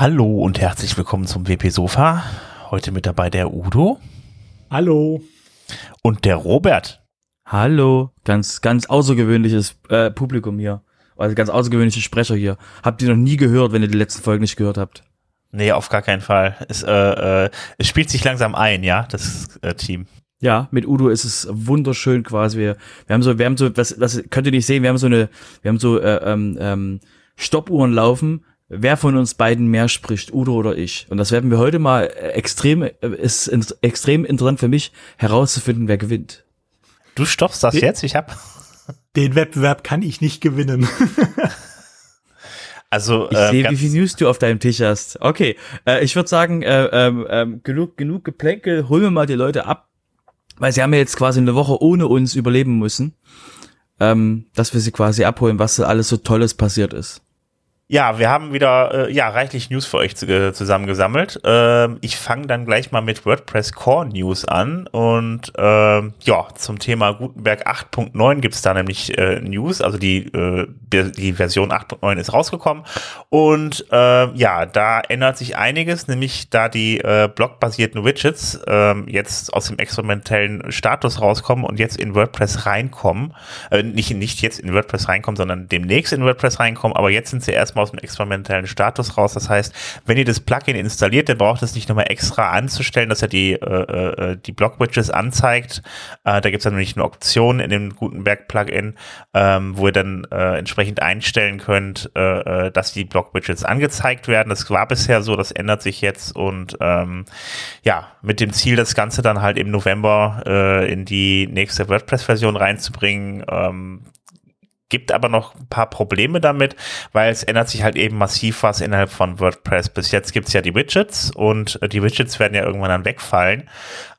Hallo und herzlich willkommen zum WP Sofa. Heute mit dabei der Udo. Hallo. Und der Robert. Hallo. Ganz, ganz außergewöhnliches äh, Publikum hier. Also ganz außergewöhnliche Sprecher hier. Habt ihr noch nie gehört, wenn ihr die letzten Folgen nicht gehört habt? Nee, auf gar keinen Fall. Es, äh, äh, es spielt sich langsam ein, ja, das äh, Team. Ja, mit Udo ist es wunderschön quasi. Wir, wir haben so, wir haben so, das, das könnt ihr nicht sehen, wir haben so eine, wir haben so äh, ähm, ähm, Stoppuhren laufen. Wer von uns beiden mehr spricht, Udo oder ich? Und das werden wir heute mal extrem, äh, ist extrem interessant für mich herauszufinden, wer gewinnt. Du stoppst das den, jetzt? Ich hab. Den Wettbewerb kann ich nicht gewinnen. Also, ich äh, sehe, wie viel News du auf deinem Tisch hast. Okay, äh, ich würde sagen, äh, ähm, ähm, genug, genug Geplänkel, holen wir mal die Leute ab, weil sie haben ja jetzt quasi eine Woche ohne uns überleben müssen, ähm, dass wir sie quasi abholen, was alles so Tolles passiert ist. Ja, wir haben wieder äh, ja reichlich News für euch äh, zusammengesammelt. Ähm, ich fange dann gleich mal mit WordPress Core News an und ähm, ja zum Thema Gutenberg 8.9 gibt's da nämlich äh, News, also die äh, die Version 8.9 ist rausgekommen und äh, ja da ändert sich einiges, nämlich da die äh, blockbasierten Widgets äh, jetzt aus dem experimentellen Status rauskommen und jetzt in WordPress reinkommen, äh, nicht nicht jetzt in WordPress reinkommen, sondern demnächst in WordPress reinkommen, aber jetzt sind sie erstmal aus dem experimentellen Status raus. Das heißt, wenn ihr das Plugin installiert, dann braucht es nicht nochmal extra anzustellen, dass er die, äh, äh, die Block-Widgets anzeigt. Äh, da gibt es dann nämlich eine Option in dem Gutenberg-Plugin, ähm, wo ihr dann äh, entsprechend einstellen könnt, äh, äh, dass die Block-Widgets angezeigt werden. Das war bisher so, das ändert sich jetzt und ähm, ja, mit dem Ziel, das Ganze dann halt im November äh, in die nächste WordPress-Version reinzubringen. Ähm, gibt aber noch ein paar Probleme damit, weil es ändert sich halt eben massiv was innerhalb von WordPress. Bis jetzt gibt's ja die Widgets und äh, die Widgets werden ja irgendwann dann wegfallen.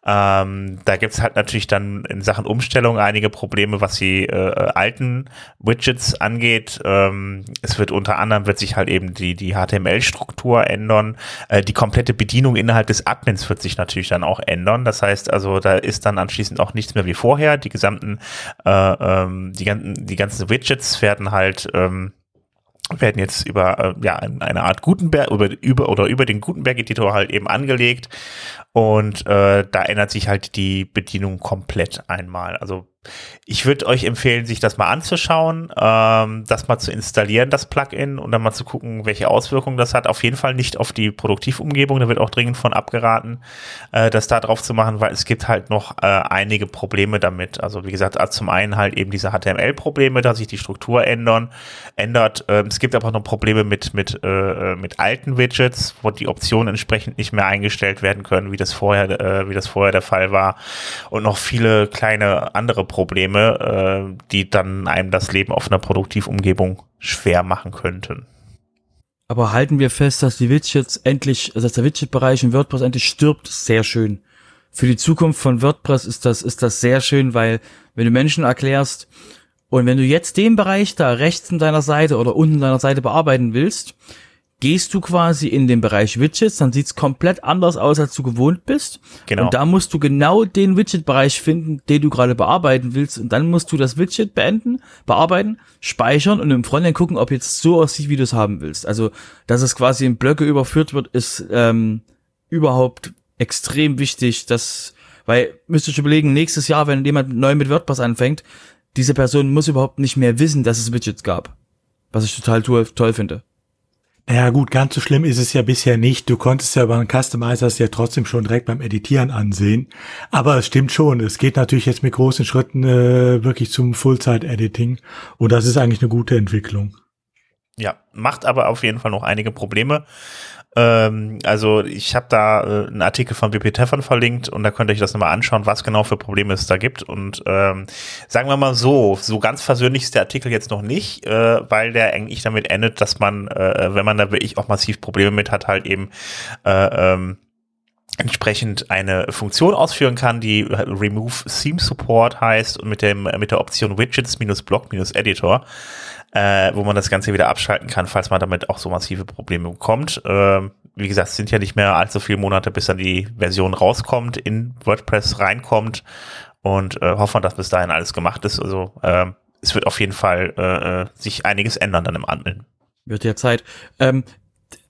Ähm, da gibt's halt natürlich dann in Sachen Umstellung einige Probleme, was die äh, alten Widgets angeht. Ähm, es wird unter anderem wird sich halt eben die, die HTML-Struktur ändern. Äh, die komplette Bedienung innerhalb des Admins wird sich natürlich dann auch ändern. Das heißt also, da ist dann anschließend auch nichts mehr wie vorher. Die gesamten, äh, ähm, die ganzen, die ganzen Widgets werden halt ähm, werden jetzt über äh, ja eine Art Gutenberg über, über oder über den Gutenberg Editor halt eben angelegt und äh, da ändert sich halt die Bedienung komplett einmal. Also ich würde euch empfehlen, sich das mal anzuschauen, ähm, das mal zu installieren, das Plugin, und dann mal zu gucken, welche Auswirkungen das hat. Auf jeden Fall nicht auf die Produktivumgebung, da wird auch dringend von abgeraten, äh, das da drauf zu machen, weil es gibt halt noch äh, einige Probleme damit. Also wie gesagt, also zum einen halt eben diese HTML-Probleme, dass sich die Struktur ändern, ändert. Ähm, es gibt aber noch Probleme mit, mit, äh, mit alten Widgets, wo die Optionen entsprechend nicht mehr eingestellt werden können, wie das vorher, äh, wie das vorher der Fall war. Und noch viele kleine andere Probleme, äh, die dann einem das Leben auf einer Produktivumgebung schwer machen könnten. Aber halten wir fest, dass die Widgets endlich, also dass der Widget-Bereich in WordPress endlich stirbt, sehr schön. Für die Zukunft von WordPress ist das, ist das sehr schön, weil wenn du Menschen erklärst, und wenn du jetzt den Bereich da rechts in deiner Seite oder unten in deiner Seite bearbeiten willst, gehst du quasi in den Bereich Widgets, dann sieht's komplett anders aus, als du gewohnt bist. Genau. Und da musst du genau den Widget-Bereich finden, den du gerade bearbeiten willst. Und dann musst du das Widget beenden, bearbeiten, speichern und im Frontend gucken, ob jetzt so aussieht, wie du es haben willst. Also, dass es quasi in Blöcke überführt wird, ist ähm, überhaupt extrem wichtig. Das, weil müsstest du überlegen, nächstes Jahr, wenn jemand neu mit WordPress anfängt, diese Person muss überhaupt nicht mehr wissen, dass es Widgets gab. Was ich total toll, toll finde. Naja gut, ganz so schlimm ist es ja bisher nicht. Du konntest ja beim Customizer es ja trotzdem schon direkt beim Editieren ansehen. Aber es stimmt schon, es geht natürlich jetzt mit großen Schritten äh, wirklich zum Full-Zeit-Editing. Und das ist eigentlich eine gute Entwicklung. Ja, macht aber auf jeden Fall noch einige Probleme. Ähm, also ich habe da äh, einen Artikel von WP Tefan verlinkt und da könnt ihr euch das nochmal anschauen, was genau für Probleme es da gibt. Und ähm, sagen wir mal so, so ganz versöhnlich ist der Artikel jetzt noch nicht, äh, weil der eigentlich damit endet, dass man, äh, wenn man da wirklich auch massiv Probleme mit hat, halt eben äh, ähm, entsprechend eine Funktion ausführen kann, die Remove Theme Support heißt und mit dem mit der Option Widgets Block Editor äh, wo man das Ganze wieder abschalten kann, falls man damit auch so massive Probleme bekommt. Äh, wie gesagt, es sind ja nicht mehr allzu viele Monate, bis dann die Version rauskommt, in WordPress reinkommt und äh, hoffen, dass bis dahin alles gemacht ist. Also äh, es wird auf jeden Fall äh, äh sich einiges ändern dann im Admin. Wird ja Zeit. Ähm,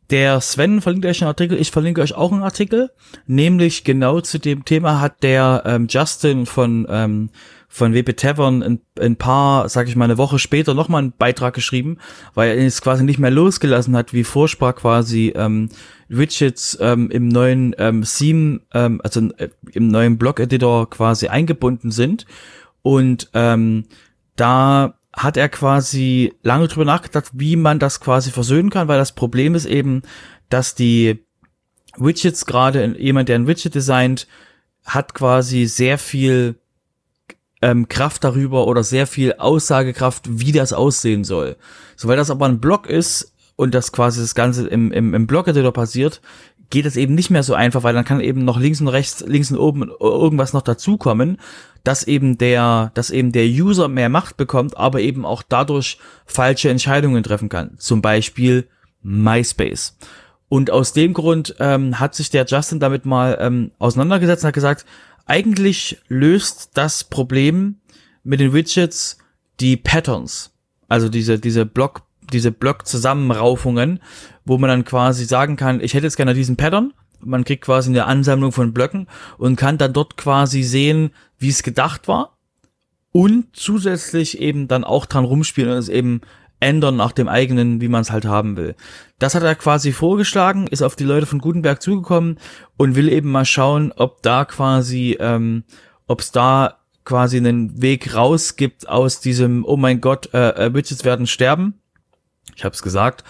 Der Sven verlinkt euch einen Artikel, ich verlinke euch auch einen Artikel, nämlich genau zu dem Thema hat der ähm, Justin von ähm, von WP Tavern ein, ein paar, sag ich mal, eine Woche später nochmal einen Beitrag geschrieben, weil er es quasi nicht mehr losgelassen hat, wie Vorsprach quasi ähm, Widgets ähm, im neuen ähm, Theme, ähm, also äh, im neuen Blog-Editor quasi eingebunden sind. Und ähm, da hat er quasi lange drüber nachgedacht, wie man das quasi versöhnen kann, weil das Problem ist eben, dass die Widgets gerade, jemand, der ein Widget designt, hat quasi sehr viel ähm, Kraft darüber oder sehr viel Aussagekraft, wie das aussehen soll. So, weil das aber ein Blog ist und das quasi das Ganze im, im, im Blog-Editor passiert, geht es eben nicht mehr so einfach, weil dann kann eben noch links und rechts, links und oben irgendwas noch dazukommen, dass eben der, dass eben der User mehr Macht bekommt, aber eben auch dadurch falsche Entscheidungen treffen kann. Zum Beispiel MySpace. Und aus dem Grund ähm, hat sich der Justin damit mal ähm, auseinandergesetzt und hat gesagt, eigentlich löst das Problem mit den Widgets die Patterns. Also diese, diese Block, diese Block-Zusammenraufungen, wo man dann quasi sagen kann, ich hätte jetzt gerne diesen Pattern. Man kriegt quasi eine Ansammlung von Blöcken und kann dann dort quasi sehen, wie es gedacht war. Und zusätzlich eben dann auch dran rumspielen und es eben ändern nach dem eigenen, wie man es halt haben will. Das hat er quasi vorgeschlagen, ist auf die Leute von Gutenberg zugekommen und will eben mal schauen, ob da quasi, ähm, ob es da quasi einen Weg raus gibt aus diesem, oh mein Gott, äh, äh, Widgets werden sterben. Ich habe es gesagt.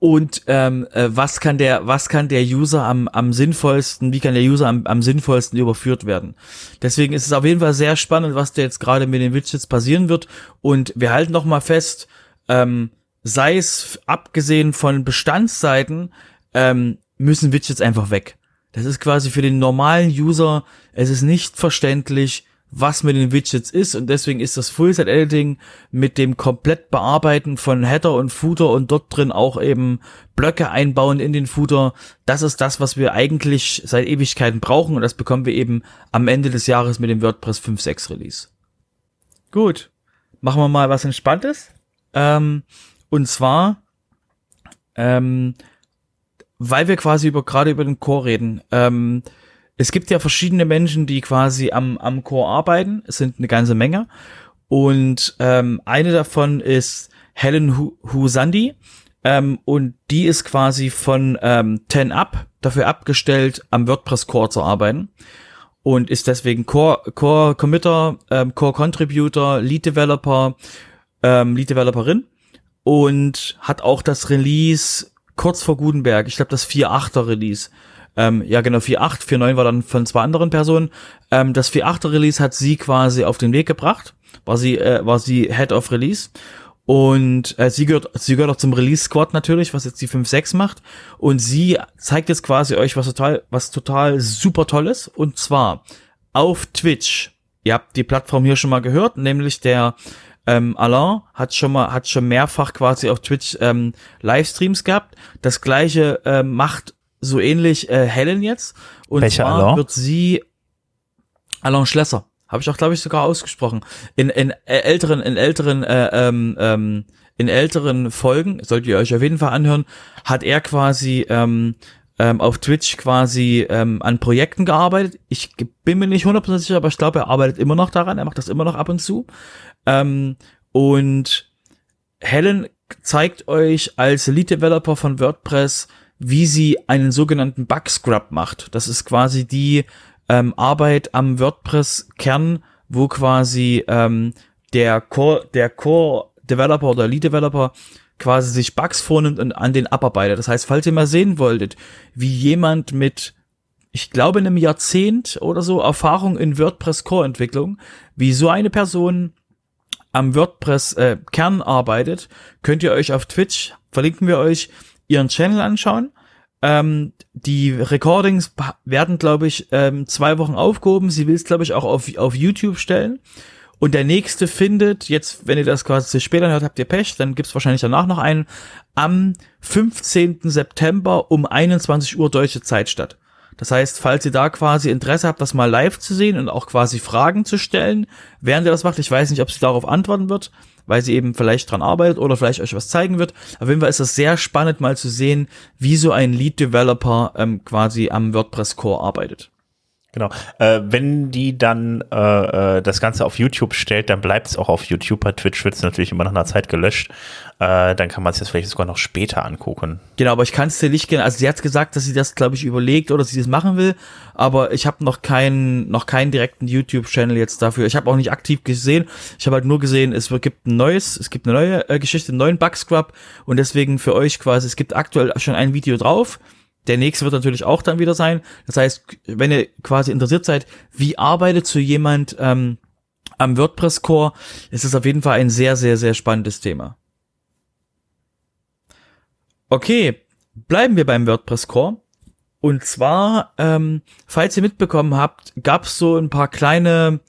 Und ähm, äh, was kann der, was kann der User am, am sinnvollsten, wie kann der User am, am sinnvollsten überführt werden? Deswegen ist es auf jeden Fall sehr spannend, was da jetzt gerade mit den Widgets passieren wird. Und wir halten noch mal fest, ähm, sei es abgesehen von Bestandsseiten, ähm, müssen Widgets einfach weg. Das ist quasi für den normalen User, es ist nicht verständlich, was mit den Widgets ist und deswegen ist das Full-Set-Editing mit dem komplett Bearbeiten von Header und Footer und dort drin auch eben Blöcke einbauen in den Footer. Das ist das, was wir eigentlich seit Ewigkeiten brauchen und das bekommen wir eben am Ende des Jahres mit dem WordPress 5.6 Release. Gut, machen wir mal was Entspanntes. Ähm, und zwar, ähm, weil wir quasi über gerade über den Chor reden. Ähm, es gibt ja verschiedene Menschen, die quasi am, am Chor arbeiten. Es sind eine ganze Menge. Und ähm, eine davon ist Helen Husandi. Ähm, und die ist quasi von ähm, 10 Up dafür abgestellt, am WordPress Core zu arbeiten. Und ist deswegen Core, Core Committer, ähm, Core Contributor, Lead Developer ähm, Lead-Developerin und hat auch das Release kurz vor Gutenberg, ich glaube das 4.8er Release, ähm, ja genau, 4.8, 4.9 war dann von zwei anderen Personen, ähm, das 4.8er Release hat sie quasi auf den Weg gebracht, war sie, äh, war sie Head of Release und äh, sie gehört, sie gehört auch zum Release Squad natürlich, was jetzt die 5.6 macht. Und sie zeigt jetzt quasi euch was total, was total super tolles. Und zwar auf Twitch. Ihr habt die Plattform hier schon mal gehört, nämlich der ähm, Alain hat schon mal, hat schon mehrfach quasi auf Twitch ähm, Livestreams gehabt. Das gleiche äh, macht so ähnlich äh, Helen jetzt. Und Welcher zwar Alain? wird sie Alain Schlesser. Habe ich auch, glaube ich, sogar ausgesprochen. In, in äh, älteren, in älteren, äh, ähm, ähm, in älteren Folgen, solltet ihr euch auf jeden Fall anhören, hat er quasi ähm, ähm, auf Twitch quasi ähm, an Projekten gearbeitet. Ich bin mir nicht hundertprozentig sicher, aber ich glaube, er arbeitet immer noch daran. Er macht das immer noch ab und zu. Ähm, und Helen zeigt euch als Lead Developer von WordPress, wie sie einen sogenannten Bug Scrub macht. Das ist quasi die ähm, Arbeit am WordPress-Kern, wo quasi ähm, der Core, der Core Developer oder Lead Developer quasi sich Bugs vornimmt und an den abarbeitet. Das heißt, falls ihr mal sehen wolltet, wie jemand mit, ich glaube, einem Jahrzehnt oder so Erfahrung in WordPress Core Entwicklung, wie so eine Person am WordPress-Kern äh, arbeitet, könnt ihr euch auf Twitch, verlinken wir euch, ihren Channel anschauen. Ähm, die Recordings werden, glaube ich, ähm, zwei Wochen aufgehoben. Sie will es, glaube ich, auch auf, auf YouTube stellen. Und der nächste findet, jetzt, wenn ihr das quasi später hört, habt ihr Pech, dann gibt's wahrscheinlich danach noch einen, am 15. September um 21 Uhr deutsche Zeit statt. Das heißt, falls ihr da quasi Interesse habt, das mal live zu sehen und auch quasi Fragen zu stellen, während ihr das macht, ich weiß nicht, ob sie darauf antworten wird, weil sie eben vielleicht dran arbeitet oder vielleicht euch was zeigen wird. Auf jeden Fall ist das sehr spannend mal zu sehen, wie so ein Lead Developer ähm, quasi am WordPress Core arbeitet. Genau. Äh, wenn die dann äh, äh, das Ganze auf YouTube stellt, dann bleibt es auch auf YouTube. Bei Twitch wird es natürlich immer nach einer Zeit gelöscht. Äh, dann kann man es jetzt vielleicht sogar noch später angucken. Genau, aber ich kann es dir nicht gerne. Also sie hat gesagt, dass sie das, glaube ich, überlegt oder sie das machen will. Aber ich habe noch keinen, noch keinen direkten YouTube-Channel jetzt dafür. Ich habe auch nicht aktiv gesehen. Ich habe halt nur gesehen, es gibt ein neues, es gibt eine neue äh, Geschichte, einen neuen Bugscrub und deswegen für euch quasi, es gibt aktuell schon ein Video drauf der nächste wird natürlich auch dann wieder sein. Das heißt, wenn ihr quasi interessiert seid, wie arbeitet so jemand ähm, am WordPress-Core, ist es auf jeden Fall ein sehr, sehr, sehr spannendes Thema. Okay, bleiben wir beim WordPress-Core. Und zwar, ähm, falls ihr mitbekommen habt, gab es so ein paar kleine,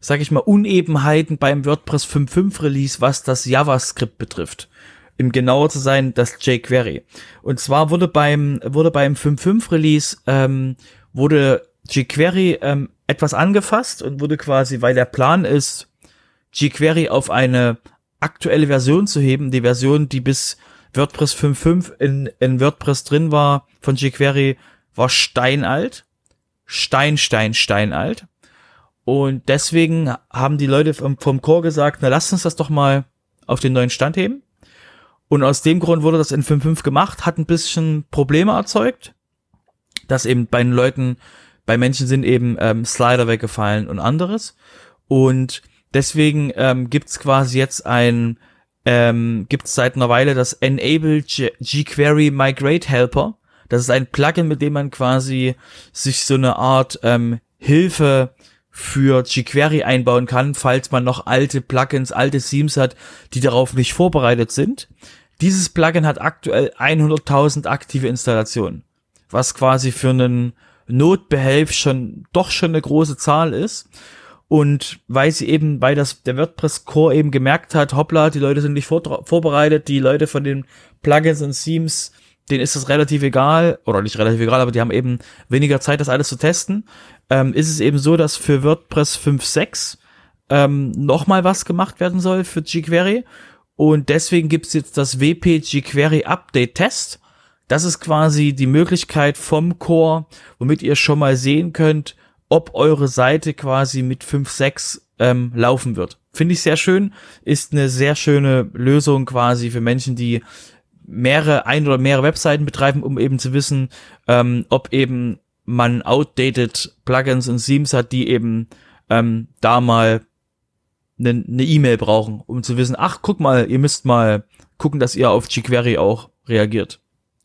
sag ich mal, Unebenheiten beim WordPress 5.5 Release, was das JavaScript betrifft um genauer zu sein, das jQuery. Und zwar wurde beim, wurde beim 5.5 Release, ähm, wurde jQuery ähm, etwas angefasst und wurde quasi, weil der Plan ist, jQuery auf eine aktuelle Version zu heben, die Version, die bis WordPress 5.5 in, in WordPress drin war von jQuery, war steinalt. Stein, Stein, steinalt. Und deswegen haben die Leute vom, vom Core gesagt, na lasst uns das doch mal auf den neuen Stand heben. Und aus dem Grund wurde das in 5.5 gemacht, hat ein bisschen Probleme erzeugt, dass eben bei den Leuten, bei Menschen sind eben ähm, Slider weggefallen und anderes. Und deswegen ähm, gibt's quasi jetzt ein, ähm, gibt's seit einer Weile das Enable jQuery Migrate Helper. Das ist ein Plugin, mit dem man quasi sich so eine Art ähm, Hilfe für jQuery einbauen kann, falls man noch alte Plugins, alte Themes hat, die darauf nicht vorbereitet sind. Dieses Plugin hat aktuell 100.000 aktive Installationen, was quasi für einen Notbehelf schon doch schon eine große Zahl ist. Und weil sie eben, weil das der WordPress Core eben gemerkt hat, hoppla, die Leute sind nicht vor, vorbereitet, die Leute von den Plugins und Themes, denen ist das relativ egal, oder nicht relativ egal, aber die haben eben weniger Zeit, das alles zu testen, ähm, ist es eben so, dass für WordPress 5.6 ähm, nochmal was gemacht werden soll für jQuery und deswegen gibt's jetzt das WP jQuery Update Test. Das ist quasi die Möglichkeit vom Core, womit ihr schon mal sehen könnt, ob eure Seite quasi mit 5.6 ähm, laufen wird. Finde ich sehr schön. Ist eine sehr schöne Lösung quasi für Menschen, die mehrere, ein oder mehrere Webseiten betreiben, um eben zu wissen, ähm, ob eben man outdated Plugins und Themes hat, die eben ähm, da mal eine E-Mail brauchen, um zu wissen, ach, guck mal, ihr müsst mal gucken, dass ihr auf jQuery auch reagiert.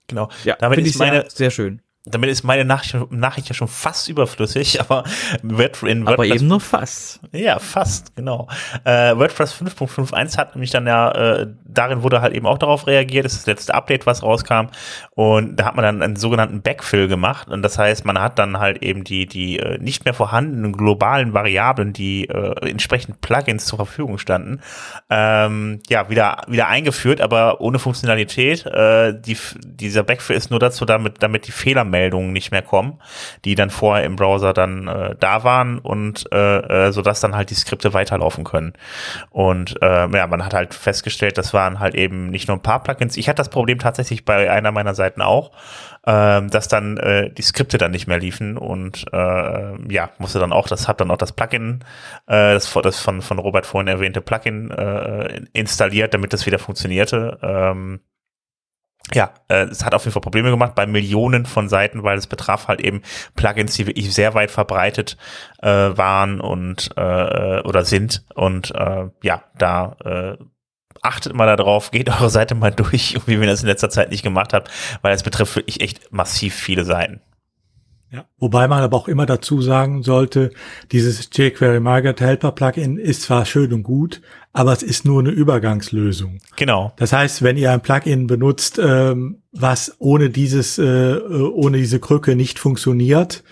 Genau. Ja, damit ist meine sehr, sehr schön damit ist meine Nachricht, Nachricht ja schon fast überflüssig, aber in WordPress. Aber eben nur fast. Ja, fast, genau. Äh, WordPress 5.51 hat nämlich dann ja, äh, darin wurde halt eben auch darauf reagiert, das ist das letzte Update, was rauskam. Und da hat man dann einen sogenannten Backfill gemacht. Und das heißt, man hat dann halt eben die, die äh, nicht mehr vorhandenen globalen Variablen, die äh, entsprechend Plugins zur Verfügung standen, ähm, ja, wieder, wieder eingeführt, aber ohne Funktionalität. Äh, die, dieser Backfill ist nur dazu, damit, damit die Fehlermeldungen Meldungen nicht mehr kommen, die dann vorher im Browser dann äh, da waren und äh, äh, sodass dann halt die Skripte weiterlaufen können. Und äh, ja, man hat halt festgestellt, das waren halt eben nicht nur ein paar Plugins. Ich hatte das Problem tatsächlich bei einer meiner Seiten auch, äh, dass dann äh, die Skripte dann nicht mehr liefen und äh, ja, musste dann auch, das hat dann auch das Plugin, äh, das, das von, von Robert vorhin erwähnte Plugin äh, installiert, damit das wieder funktionierte. Ähm, ja, äh, es hat auf jeden Fall Probleme gemacht bei Millionen von Seiten, weil es betraf halt eben Plugins, die wirklich sehr weit verbreitet äh, waren und äh, oder sind. Und äh, ja, da äh, achtet mal darauf, geht eure Seite mal durch, wie wir das in letzter Zeit nicht gemacht habt, weil es betrifft wirklich echt massiv viele Seiten. Ja, wobei man aber auch immer dazu sagen sollte, dieses jQuery Migrate Helper Plugin ist zwar schön und gut, aber es ist nur eine Übergangslösung. Genau. Das heißt, wenn ihr ein Plugin benutzt, ähm, was ohne dieses, äh, ohne diese Krücke nicht funktioniert,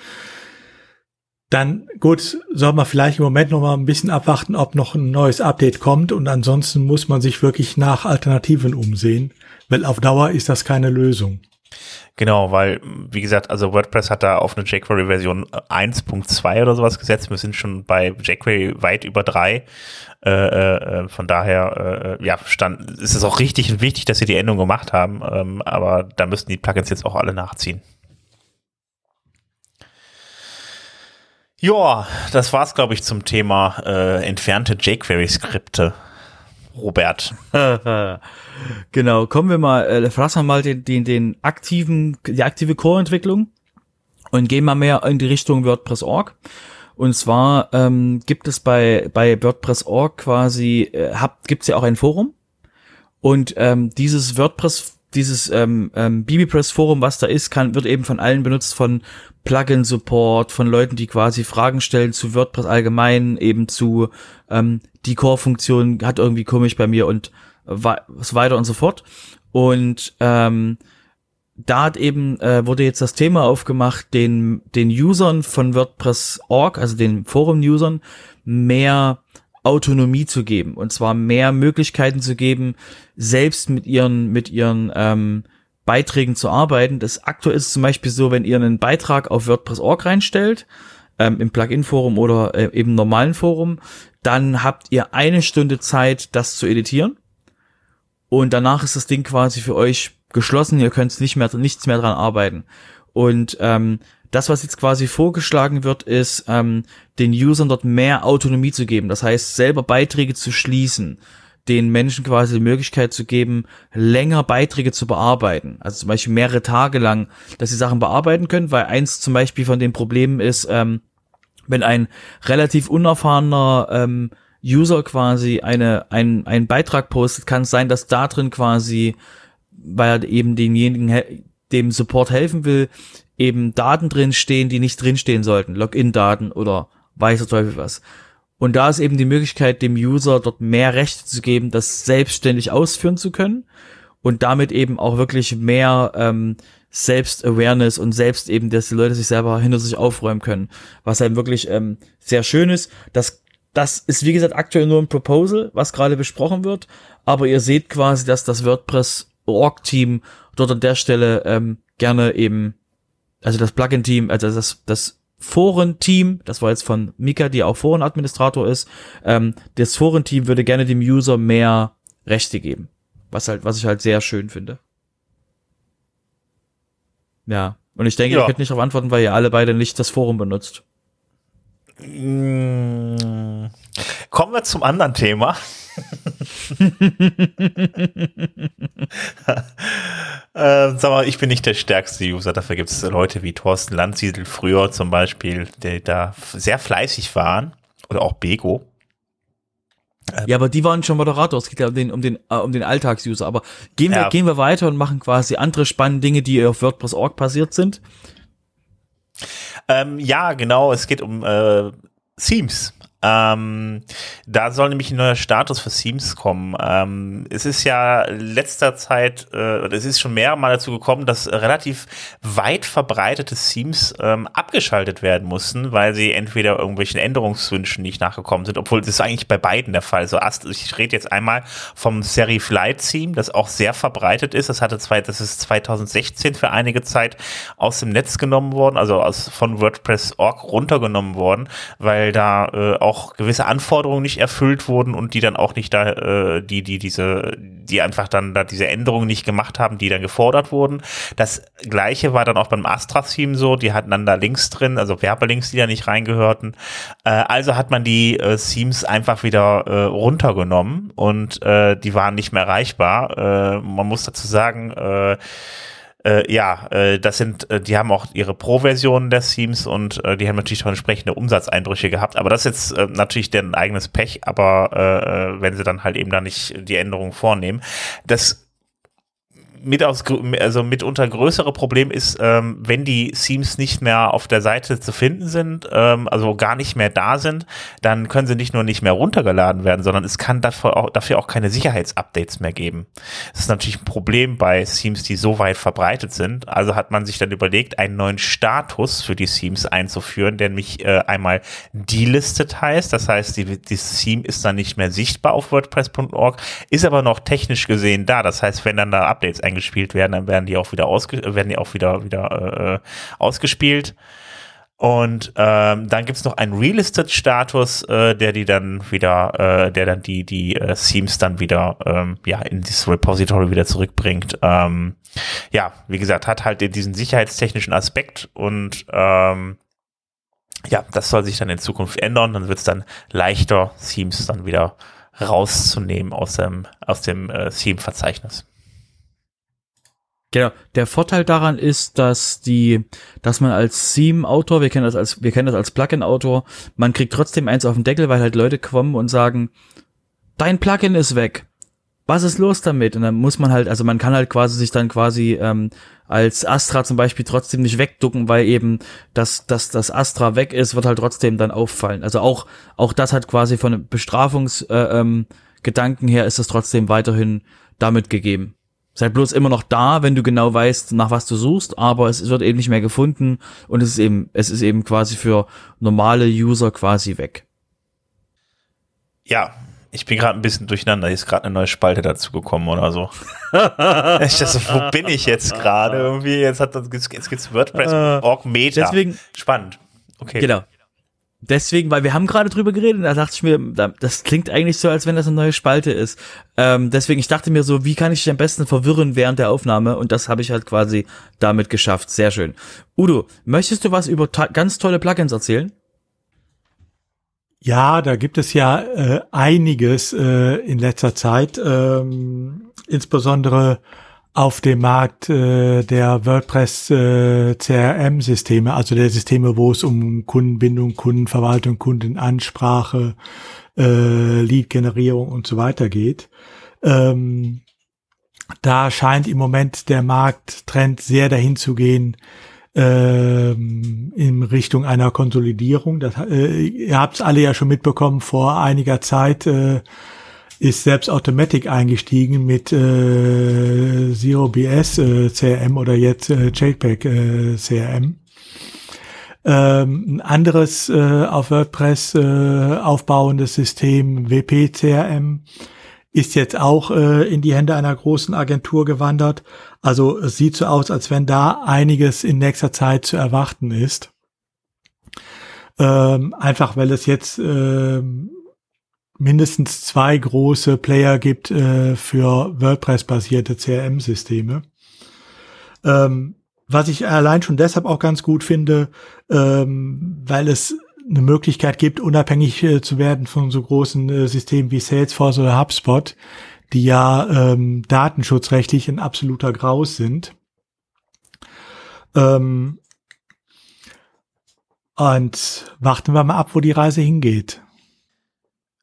dann gut, soll man vielleicht im Moment noch mal ein bisschen abwarten, ob noch ein neues Update kommt und ansonsten muss man sich wirklich nach Alternativen umsehen, weil auf Dauer ist das keine Lösung. Genau, weil, wie gesagt, also WordPress hat da auf eine jQuery-Version 1.2 oder sowas gesetzt. Wir sind schon bei jQuery weit über drei. Äh, äh, von daher, äh, ja, stand, ist es auch richtig und wichtig, dass sie die Änderung gemacht haben. Ähm, aber da müssten die Plugins jetzt auch alle nachziehen. Ja, das war's, glaube ich, zum Thema äh, entfernte jQuery-Skripte. Robert. genau, kommen wir mal, äh, verlassen wir mal den, den, den aktiven, die aktive Core-Entwicklung und gehen mal mehr in die Richtung WordPress.org. Und zwar ähm, gibt es bei, bei WordPress.org quasi, äh, habt, gibt's ja auch ein Forum. Und ähm, dieses WordPress, dieses ähm, ähm, BBPress-Forum, was da ist, kann, wird eben von allen benutzt, von Plugin-Support, von Leuten, die quasi Fragen stellen zu WordPress allgemein, eben zu ähm, die Core-Funktion hat irgendwie komisch bei mir und so weiter und so fort. Und ähm, da hat eben äh, wurde jetzt das Thema aufgemacht, den den Usern von WordPress.org, also den Forum-Usern, mehr Autonomie zu geben und zwar mehr Möglichkeiten zu geben, selbst mit ihren mit ihren ähm, Beiträgen zu arbeiten. Das aktuell ist zum Beispiel so, wenn ihr einen Beitrag auf WordPress.org reinstellt, ähm, im Plugin-Forum oder äh, eben normalen Forum, dann habt ihr eine Stunde Zeit, das zu editieren. Und danach ist das Ding quasi für euch geschlossen. Ihr könnt nicht mehr, nichts mehr dran arbeiten. Und ähm, das, was jetzt quasi vorgeschlagen wird, ist, ähm, den Usern dort mehr Autonomie zu geben. Das heißt, selber Beiträge zu schließen, den Menschen quasi die Möglichkeit zu geben, länger Beiträge zu bearbeiten. Also zum Beispiel mehrere Tage lang, dass sie Sachen bearbeiten können, weil eins zum Beispiel von den Problemen ist, ähm, wenn ein relativ unerfahrener ähm, User quasi eine, ein, einen Beitrag postet, kann es sein, dass da drin quasi, weil er eben demjenigen, dem Support helfen will, eben Daten drin stehen, die nicht drinstehen sollten. Login-Daten oder weiß der Teufel was. Und da ist eben die Möglichkeit, dem User dort mehr Rechte zu geben, das selbstständig ausführen zu können und damit eben auch wirklich mehr ähm, Selbst-Awareness und selbst eben, dass die Leute sich selber hinter sich aufräumen können. Was halt wirklich ähm, sehr schön ist. Das, das ist, wie gesagt, aktuell nur ein Proposal, was gerade besprochen wird. Aber ihr seht quasi, dass das WordPress-Org-Team dort an der Stelle ähm, gerne eben, also das Plugin-Team, also das, das Foren-Team, das war jetzt von Mika, die auch Forenadministrator ist, ähm, das Foren-Team würde gerne dem User mehr Rechte geben. Was halt, was ich halt sehr schön finde. Ja. Und ich denke, ja. ihr könnt nicht darauf antworten, weil ihr alle beide nicht das Forum benutzt. Mm. Kommen wir zum anderen Thema. Äh, sag mal, ich bin nicht der stärkste User. Dafür gibt es Leute wie Thorsten Landsiedel früher zum Beispiel, die da sehr fleißig waren. Oder auch Bego. Ja, aber die waren schon Moderator. Es geht ja um den, um den, äh, um den Alltagsuser. Aber gehen wir, ja. gehen wir weiter und machen quasi andere spannende Dinge, die auf WordPress.org passiert sind. Ähm, ja, genau. Es geht um äh, Themes. Ähm, da soll nämlich ein neuer Status für Themes kommen. Ähm, es ist ja letzter Zeit, äh, es ist schon mehrmal dazu gekommen, dass relativ weit verbreitete Themes ähm, abgeschaltet werden mussten, weil sie entweder irgendwelchen Änderungswünschen nicht nachgekommen sind, obwohl das ist eigentlich bei beiden der Fall. So, ich rede jetzt einmal vom Serif Light Theme, das auch sehr verbreitet ist. Das hatte zwei, das ist 2016 für einige Zeit aus dem Netz genommen worden, also aus, von WordPress.org runtergenommen worden, weil da äh, auch auch gewisse Anforderungen nicht erfüllt wurden und die dann auch nicht da, äh, die, die diese, die einfach dann da diese Änderungen nicht gemacht haben, die dann gefordert wurden. Das gleiche war dann auch beim Astra-Theme so, die hatten dann da Links drin, also Werbelinks, die da nicht reingehörten. Äh, also hat man die äh, Themes einfach wieder äh, runtergenommen und äh, die waren nicht mehr erreichbar. Äh, man muss dazu sagen, äh, äh, ja, äh, das sind, äh, die haben auch ihre Pro-Versionen der Themes und äh, die haben natürlich auch entsprechende Umsatzeinbrüche gehabt. Aber das ist jetzt äh, natürlich deren eigenes Pech, aber äh, äh wenn sie dann halt eben da nicht die Änderungen vornehmen. Das mit aus, also mitunter größere Problem ist, ähm, wenn die Themes nicht mehr auf der Seite zu finden sind, ähm, also gar nicht mehr da sind, dann können sie nicht nur nicht mehr runtergeladen werden, sondern es kann dafür auch, dafür auch keine Sicherheitsupdates mehr geben. Das ist natürlich ein Problem bei Themes, die so weit verbreitet sind. Also hat man sich dann überlegt, einen neuen Status für die Themes einzuführen, der nämlich äh, einmal delistet heißt. Das heißt, die, die Theme ist dann nicht mehr sichtbar auf WordPress.org, ist aber noch technisch gesehen da. Das heißt, wenn dann da Updates eingebaut eingespielt werden, dann werden die auch wieder ausge werden die auch wieder wieder äh, ausgespielt. Und ähm, dann gibt's noch einen Relisted-Status, äh, der die dann wieder, äh, der dann die, die äh, Themes dann wieder ähm, ja, in dieses Repository wieder zurückbringt. Ähm, ja, wie gesagt, hat halt diesen sicherheitstechnischen Aspekt und ähm, ja, das soll sich dann in Zukunft ändern. Dann wird's dann leichter, Themes dann wieder rauszunehmen aus dem, aus dem äh, Theme-Verzeichnis. Genau. Der Vorteil daran ist, dass die, dass man als Theme-Autor, wir kennen das als, wir kennen das als Plugin-Autor, man kriegt trotzdem eins auf den Deckel, weil halt Leute kommen und sagen, dein Plugin ist weg. Was ist los damit? Und dann muss man halt, also man kann halt quasi sich dann quasi ähm, als Astra zum Beispiel trotzdem nicht wegducken, weil eben das, dass das Astra weg ist, wird halt trotzdem dann auffallen. Also auch, auch das hat quasi von Bestrafungsgedanken äh, ähm, her ist es trotzdem weiterhin damit gegeben. Seid bloß immer noch da, wenn du genau weißt, nach was du suchst, aber es wird eben nicht mehr gefunden und es ist eben, es ist eben quasi für normale User quasi weg. Ja, ich bin gerade ein bisschen durcheinander. Hier ist gerade eine neue Spalte dazu gekommen oder so. ich dachte, wo bin ich jetzt gerade? Irgendwie, jetzt hat jetzt gibt's WordPress.org Meta. Deswegen, Spannend. Okay. Genau. Deswegen, weil wir haben gerade drüber geredet, da dachte ich mir, das klingt eigentlich so, als wenn das eine neue Spalte ist. Ähm, deswegen, ich dachte mir so, wie kann ich dich am besten verwirren während der Aufnahme? Und das habe ich halt quasi damit geschafft. Sehr schön. Udo, möchtest du was über ganz tolle Plugins erzählen? Ja, da gibt es ja äh, einiges äh, in letzter Zeit, ähm, insbesondere auf dem Markt äh, der WordPress äh, CRM-Systeme, also der Systeme, wo es um Kundenbindung, Kundenverwaltung, Kundenansprache, äh, Lead-Generierung und so weiter geht. Ähm, da scheint im Moment der Markttrend sehr dahin zu gehen, ähm, in Richtung einer Konsolidierung. Das, äh, ihr habt es alle ja schon mitbekommen vor einiger Zeit. Äh, ist selbst Automatic eingestiegen mit äh, Zero BS äh, CRM oder jetzt äh, JPEG äh, CRM. Ähm, ein anderes äh, auf WordPress äh, aufbauendes System WP CRM ist jetzt auch äh, in die Hände einer großen Agentur gewandert. Also es sieht so aus, als wenn da einiges in nächster Zeit zu erwarten ist. Ähm, einfach weil es jetzt ähm, mindestens zwei große Player gibt äh, für WordPress-basierte CRM-Systeme. Ähm, was ich allein schon deshalb auch ganz gut finde, ähm, weil es eine Möglichkeit gibt, unabhängig äh, zu werden von so großen äh, Systemen wie Salesforce oder HubSpot, die ja ähm, datenschutzrechtlich ein absoluter Graus sind. Ähm, und warten wir mal ab, wo die Reise hingeht.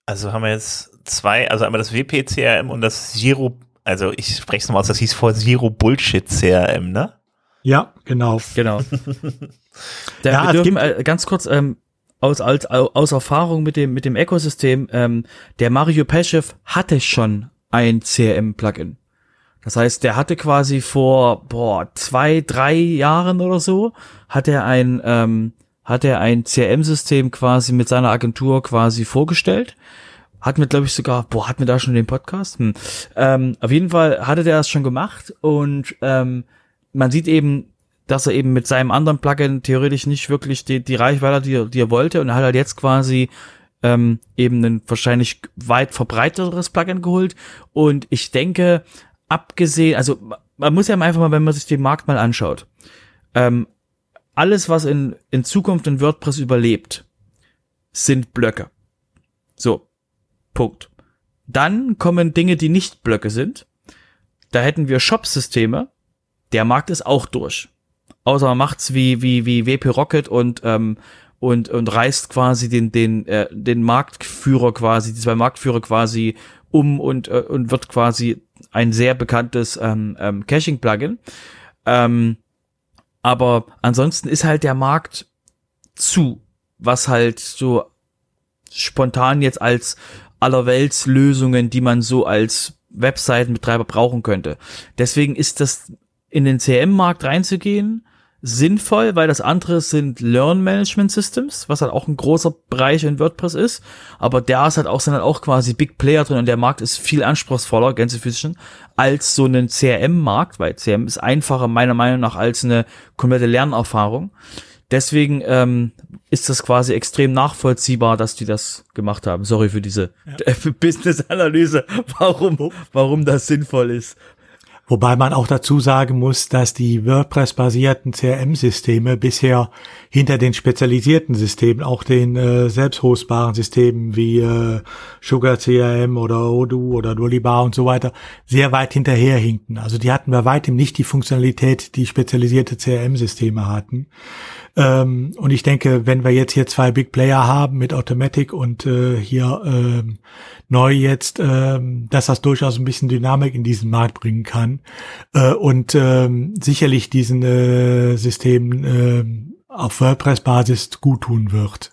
Also haben wir jetzt zwei, also einmal das WP-CRM und das Zero, also ich spreche es nochmal aus, das hieß vor Zero Bullshit CRM, ne? Ja, genau. Genau. Der, ja, wir dürfen, äh, ganz kurz, ähm, aus, als, aus Erfahrung mit dem, mit dem Ökosystem, ähm, der Mario Peschew hatte schon ein CRM-Plugin. Das heißt, der hatte quasi vor, boah, zwei, drei Jahren oder so, hat er ein, ähm, hat er ein CRM-System quasi mit seiner Agentur quasi vorgestellt. Hatten wir, glaube ich, sogar, boah, hatten wir da schon den Podcast? Hm. Ähm, auf jeden Fall hatte der das schon gemacht und ähm, man sieht eben, dass er eben mit seinem anderen Plugin theoretisch nicht wirklich die, die Reichweite, die, die er wollte und er hat halt jetzt quasi ähm, eben ein wahrscheinlich weit verbreiteteres Plugin geholt und ich denke, abgesehen, also man muss ja einfach mal, wenn man sich den Markt mal anschaut, ähm, alles, was in, in Zukunft in WordPress überlebt, sind Blöcke. So. Punkt. Dann kommen Dinge, die nicht Blöcke sind. Da hätten wir Shop-Systeme. Der Markt ist auch durch. Außer man macht's wie, wie, wie WP Rocket und, ähm, und, und reißt quasi den, den, äh, den Marktführer quasi, die zwei Marktführer quasi um und, äh, und wird quasi ein sehr bekanntes ähm, ähm, Caching-Plugin. Ähm, aber ansonsten ist halt der Markt zu, was halt so spontan jetzt als allerwelts Lösungen, die man so als Webseitenbetreiber brauchen könnte. Deswegen ist das in den CM-Markt reinzugehen, sinnvoll, weil das andere sind Learn Management Systems, was halt auch ein großer Bereich in WordPress ist. Aber da ist halt auch, sind halt auch quasi Big Player drin und der Markt ist viel anspruchsvoller, Gänsefüßchen, als so ein CRM-Markt, weil CRM ist einfacher meiner Meinung nach als eine komplette Lernerfahrung. Deswegen ähm, ist das quasi extrem nachvollziehbar, dass die das gemacht haben. Sorry für diese ja. Business-Analyse, warum, warum das sinnvoll ist. Wobei man auch dazu sagen muss, dass die WordPress-basierten CRM-Systeme bisher hinter den spezialisierten Systemen, auch den äh, selbsthostbaren Systemen wie äh, Sugar CRM oder Odoo oder Dolibar und so weiter, sehr weit hinterherhinkten. Also die hatten bei weitem nicht die Funktionalität, die spezialisierte CRM-Systeme hatten. Ähm, und ich denke, wenn wir jetzt hier zwei Big Player haben mit Automatic und äh, hier ähm, neu jetzt, ähm, dass das durchaus ein bisschen Dynamik in diesen Markt bringen kann äh, und ähm, sicherlich diesen äh, Systemen äh, auf WordPress-Basis gut tun wird.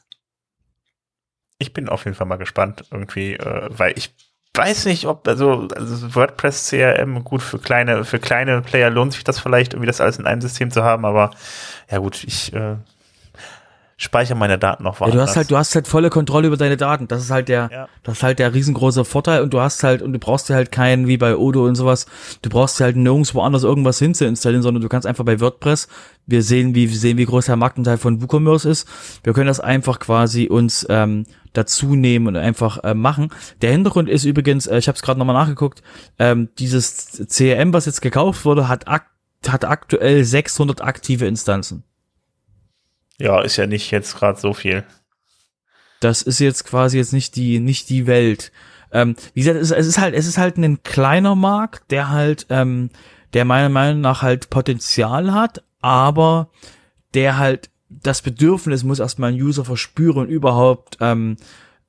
Ich bin auf jeden Fall mal gespannt irgendwie, äh, weil ich weiß nicht, ob also, also WordPress CRM gut für kleine für kleine Player lohnt sich das vielleicht irgendwie das alles in einem System zu haben, aber ja gut, ich äh, speichere meine Daten noch woanders. Ja, du hast halt, du hast halt volle Kontrolle über deine Daten. Das ist halt der, ja. das ist halt der riesengroße Vorteil und du hast halt, und du brauchst dir halt keinen, wie bei Odo und sowas, du brauchst dir halt nirgendwo anders irgendwas hinzuinstallieren, sondern du kannst einfach bei WordPress, wir sehen, wie, wir sehen, wie groß der Marktanteil von WooCommerce ist. Wir können das einfach quasi uns, ähm, dazu nehmen und einfach äh, machen. Der Hintergrund ist übrigens, äh, ich habe es gerade nochmal nachgeguckt, ähm, dieses CRM, was jetzt gekauft wurde, hat, ak hat aktuell 600 aktive Instanzen. Ja, ist ja nicht jetzt gerade so viel. Das ist jetzt quasi jetzt nicht die, nicht die Welt. Ähm, wie gesagt, es, es, ist halt, es ist halt ein kleiner Markt, der halt, ähm, der meiner Meinung nach halt Potenzial hat, aber der halt das Bedürfnis muss erstmal ein User verspüren, überhaupt ähm,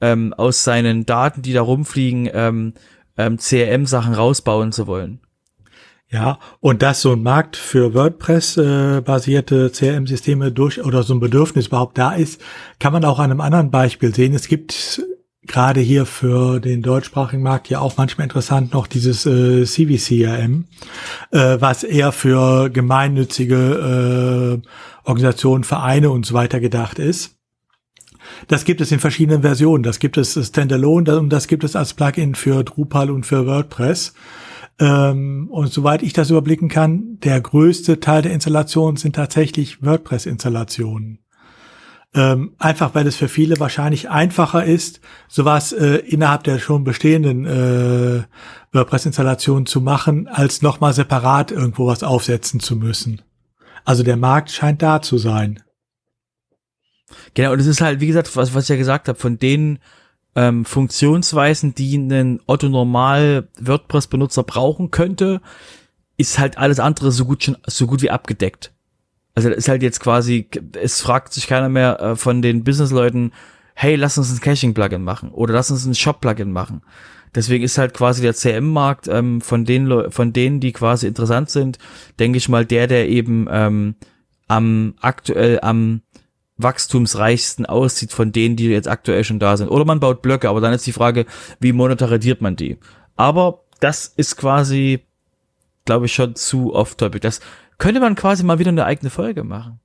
ähm, aus seinen Daten, die da rumfliegen, ähm, ähm, CRM-Sachen rausbauen zu wollen. Ja, und dass so ein Markt für WordPress-basierte CRM-Systeme durch oder so ein Bedürfnis überhaupt da ist, kann man auch an einem anderen Beispiel sehen. Es gibt gerade hier für den deutschsprachigen Markt ja auch manchmal interessant noch dieses äh, CVCRM, äh, was eher für gemeinnützige äh, Organisationen, Vereine und so weiter gedacht ist. Das gibt es in verschiedenen Versionen. Das gibt es Standalone und das gibt es als Plugin für Drupal und für WordPress. Ähm, und soweit ich das überblicken kann, der größte Teil der Installationen sind tatsächlich WordPress-Installationen. Ähm, einfach weil es für viele wahrscheinlich einfacher ist, sowas äh, innerhalb der schon bestehenden äh, WordPress-Installationen zu machen, als nochmal separat irgendwo was aufsetzen zu müssen. Also der Markt scheint da zu sein. Genau, und es ist halt, wie gesagt, was, was ich ja gesagt habe, von denen ähm, Funktionsweisen, die ein Otto Normal WordPress-Benutzer brauchen könnte, ist halt alles andere so gut schon so gut wie abgedeckt. Also ist halt jetzt quasi, es fragt sich keiner mehr äh, von den Business-Leuten, hey, lass uns ein Caching-Plugin machen oder lass uns ein Shop-Plugin machen. Deswegen ist halt quasi der CM-Markt ähm, von den von denen, die quasi interessant sind, denke ich mal, der, der eben ähm, am aktuell am wachstumsreichsten aussieht von denen, die jetzt aktuell schon da sind. Oder man baut Blöcke, aber dann ist die Frage, wie monetarisiert man die? Aber das ist quasi, glaube ich, schon zu off-topic. Das könnte man quasi mal wieder eine eigene Folge machen.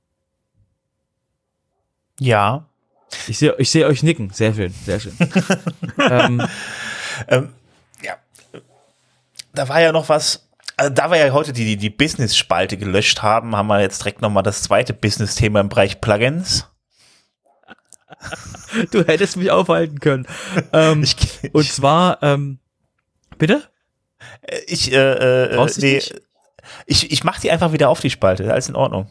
Ja. Ich sehe ich sehe euch nicken. Sehr schön, sehr schön. ähm, ähm, ja. Da war ja noch was, also da wir ja heute die, die Business-Spalte gelöscht haben, haben wir jetzt direkt nochmal das zweite Business-Thema im Bereich Plugins. du hättest mich aufhalten können. Ähm, ich, ich, und zwar, ähm, bitte? Äh, ich, äh, äh, nee, ich, ich mach die einfach wieder auf die Spalte, alles in Ordnung.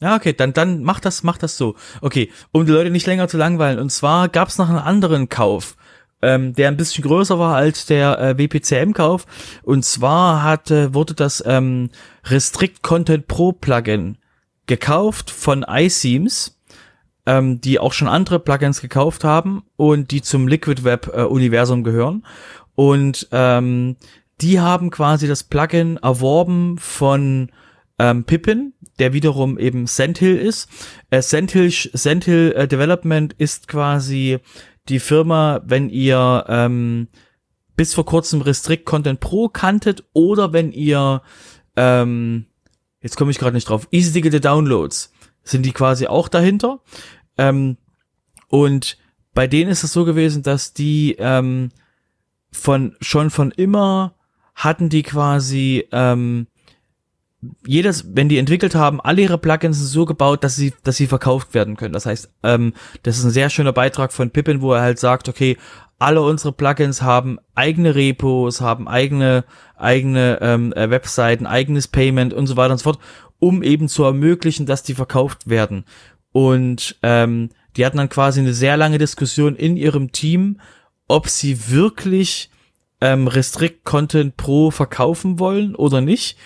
Ja, okay, dann, dann mach das, mach das so. Okay, um die Leute nicht länger zu langweilen. Und zwar gab's noch einen anderen Kauf ähm, der ein bisschen größer war als der äh, WPCM-Kauf. Und zwar hatte, wurde das ähm, Restrict Content Pro Plugin gekauft von iSeams, ähm, die auch schon andere Plugins gekauft haben und die zum Liquid Web äh, Universum gehören. Und ähm, die haben quasi das Plugin erworben von ähm, Pippin, der wiederum eben Sandhill ist. Äh, Sandhill, Sandhill äh, Development ist quasi die Firma, wenn ihr ähm, bis vor kurzem Restrict Content Pro kanntet oder wenn ihr ähm, jetzt komme ich gerade nicht drauf, Easy Digital Downloads, sind die quasi auch dahinter. Ähm, und bei denen ist es so gewesen, dass die ähm, von schon von immer hatten die quasi ähm, jedes, wenn die entwickelt haben, alle ihre Plugins sind so gebaut, dass sie, dass sie verkauft werden können. Das heißt, ähm, das ist ein sehr schöner Beitrag von Pippin, wo er halt sagt, okay, alle unsere Plugins haben eigene Repos, haben eigene, eigene ähm, äh, Webseiten, eigenes Payment und so weiter und so fort, um eben zu ermöglichen, dass die verkauft werden. Und ähm, die hatten dann quasi eine sehr lange Diskussion in ihrem Team, ob sie wirklich ähm, Restrict Content Pro verkaufen wollen oder nicht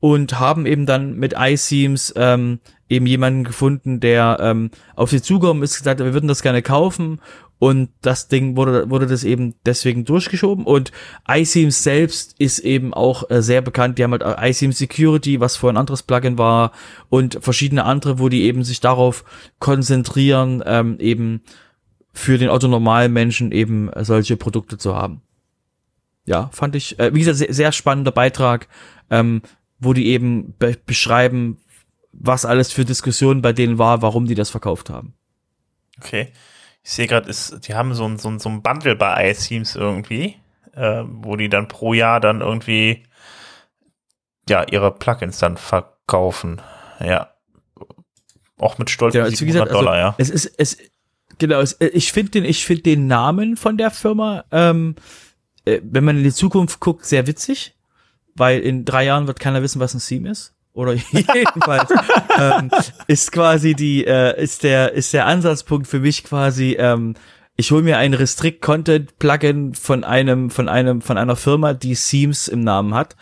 und haben eben dann mit iSeams ähm, eben jemanden gefunden, der ähm, auf sie zugekommen ist, gesagt, wir würden das gerne kaufen und das Ding wurde, wurde das eben deswegen durchgeschoben und iSeams selbst ist eben auch äh, sehr bekannt. Die haben halt iSeams Security, was vorher ein anderes Plugin war und verschiedene andere, wo die eben sich darauf konzentrieren, ähm, eben für den autonormalen Menschen eben solche Produkte zu haben. Ja, fand ich, äh, wie gesagt, sehr, sehr spannender Beitrag. Ähm, wo die eben be beschreiben, was alles für Diskussionen bei denen war, warum die das verkauft haben. Okay. Ich sehe gerade, die haben so ein, so, ein, so ein Bundle bei iTeams irgendwie, äh, wo die dann pro Jahr dann irgendwie ja ihre Plugins dann verkaufen. Ja. Auch mit stolzen ja, 700 gesagt, also Dollar, ja. Es ist, es, genau, es, ich finde den, ich finde den Namen von der Firma, ähm, äh, wenn man in die Zukunft guckt, sehr witzig weil in drei Jahren wird keiner wissen, was ein Theme ist. Oder jedenfalls ähm, ist quasi die, äh, ist der, ist der Ansatzpunkt für mich quasi, ähm, ich hole mir ein Restrict Content Plugin von einem, von einem, von einer Firma, die Themes im Namen hat.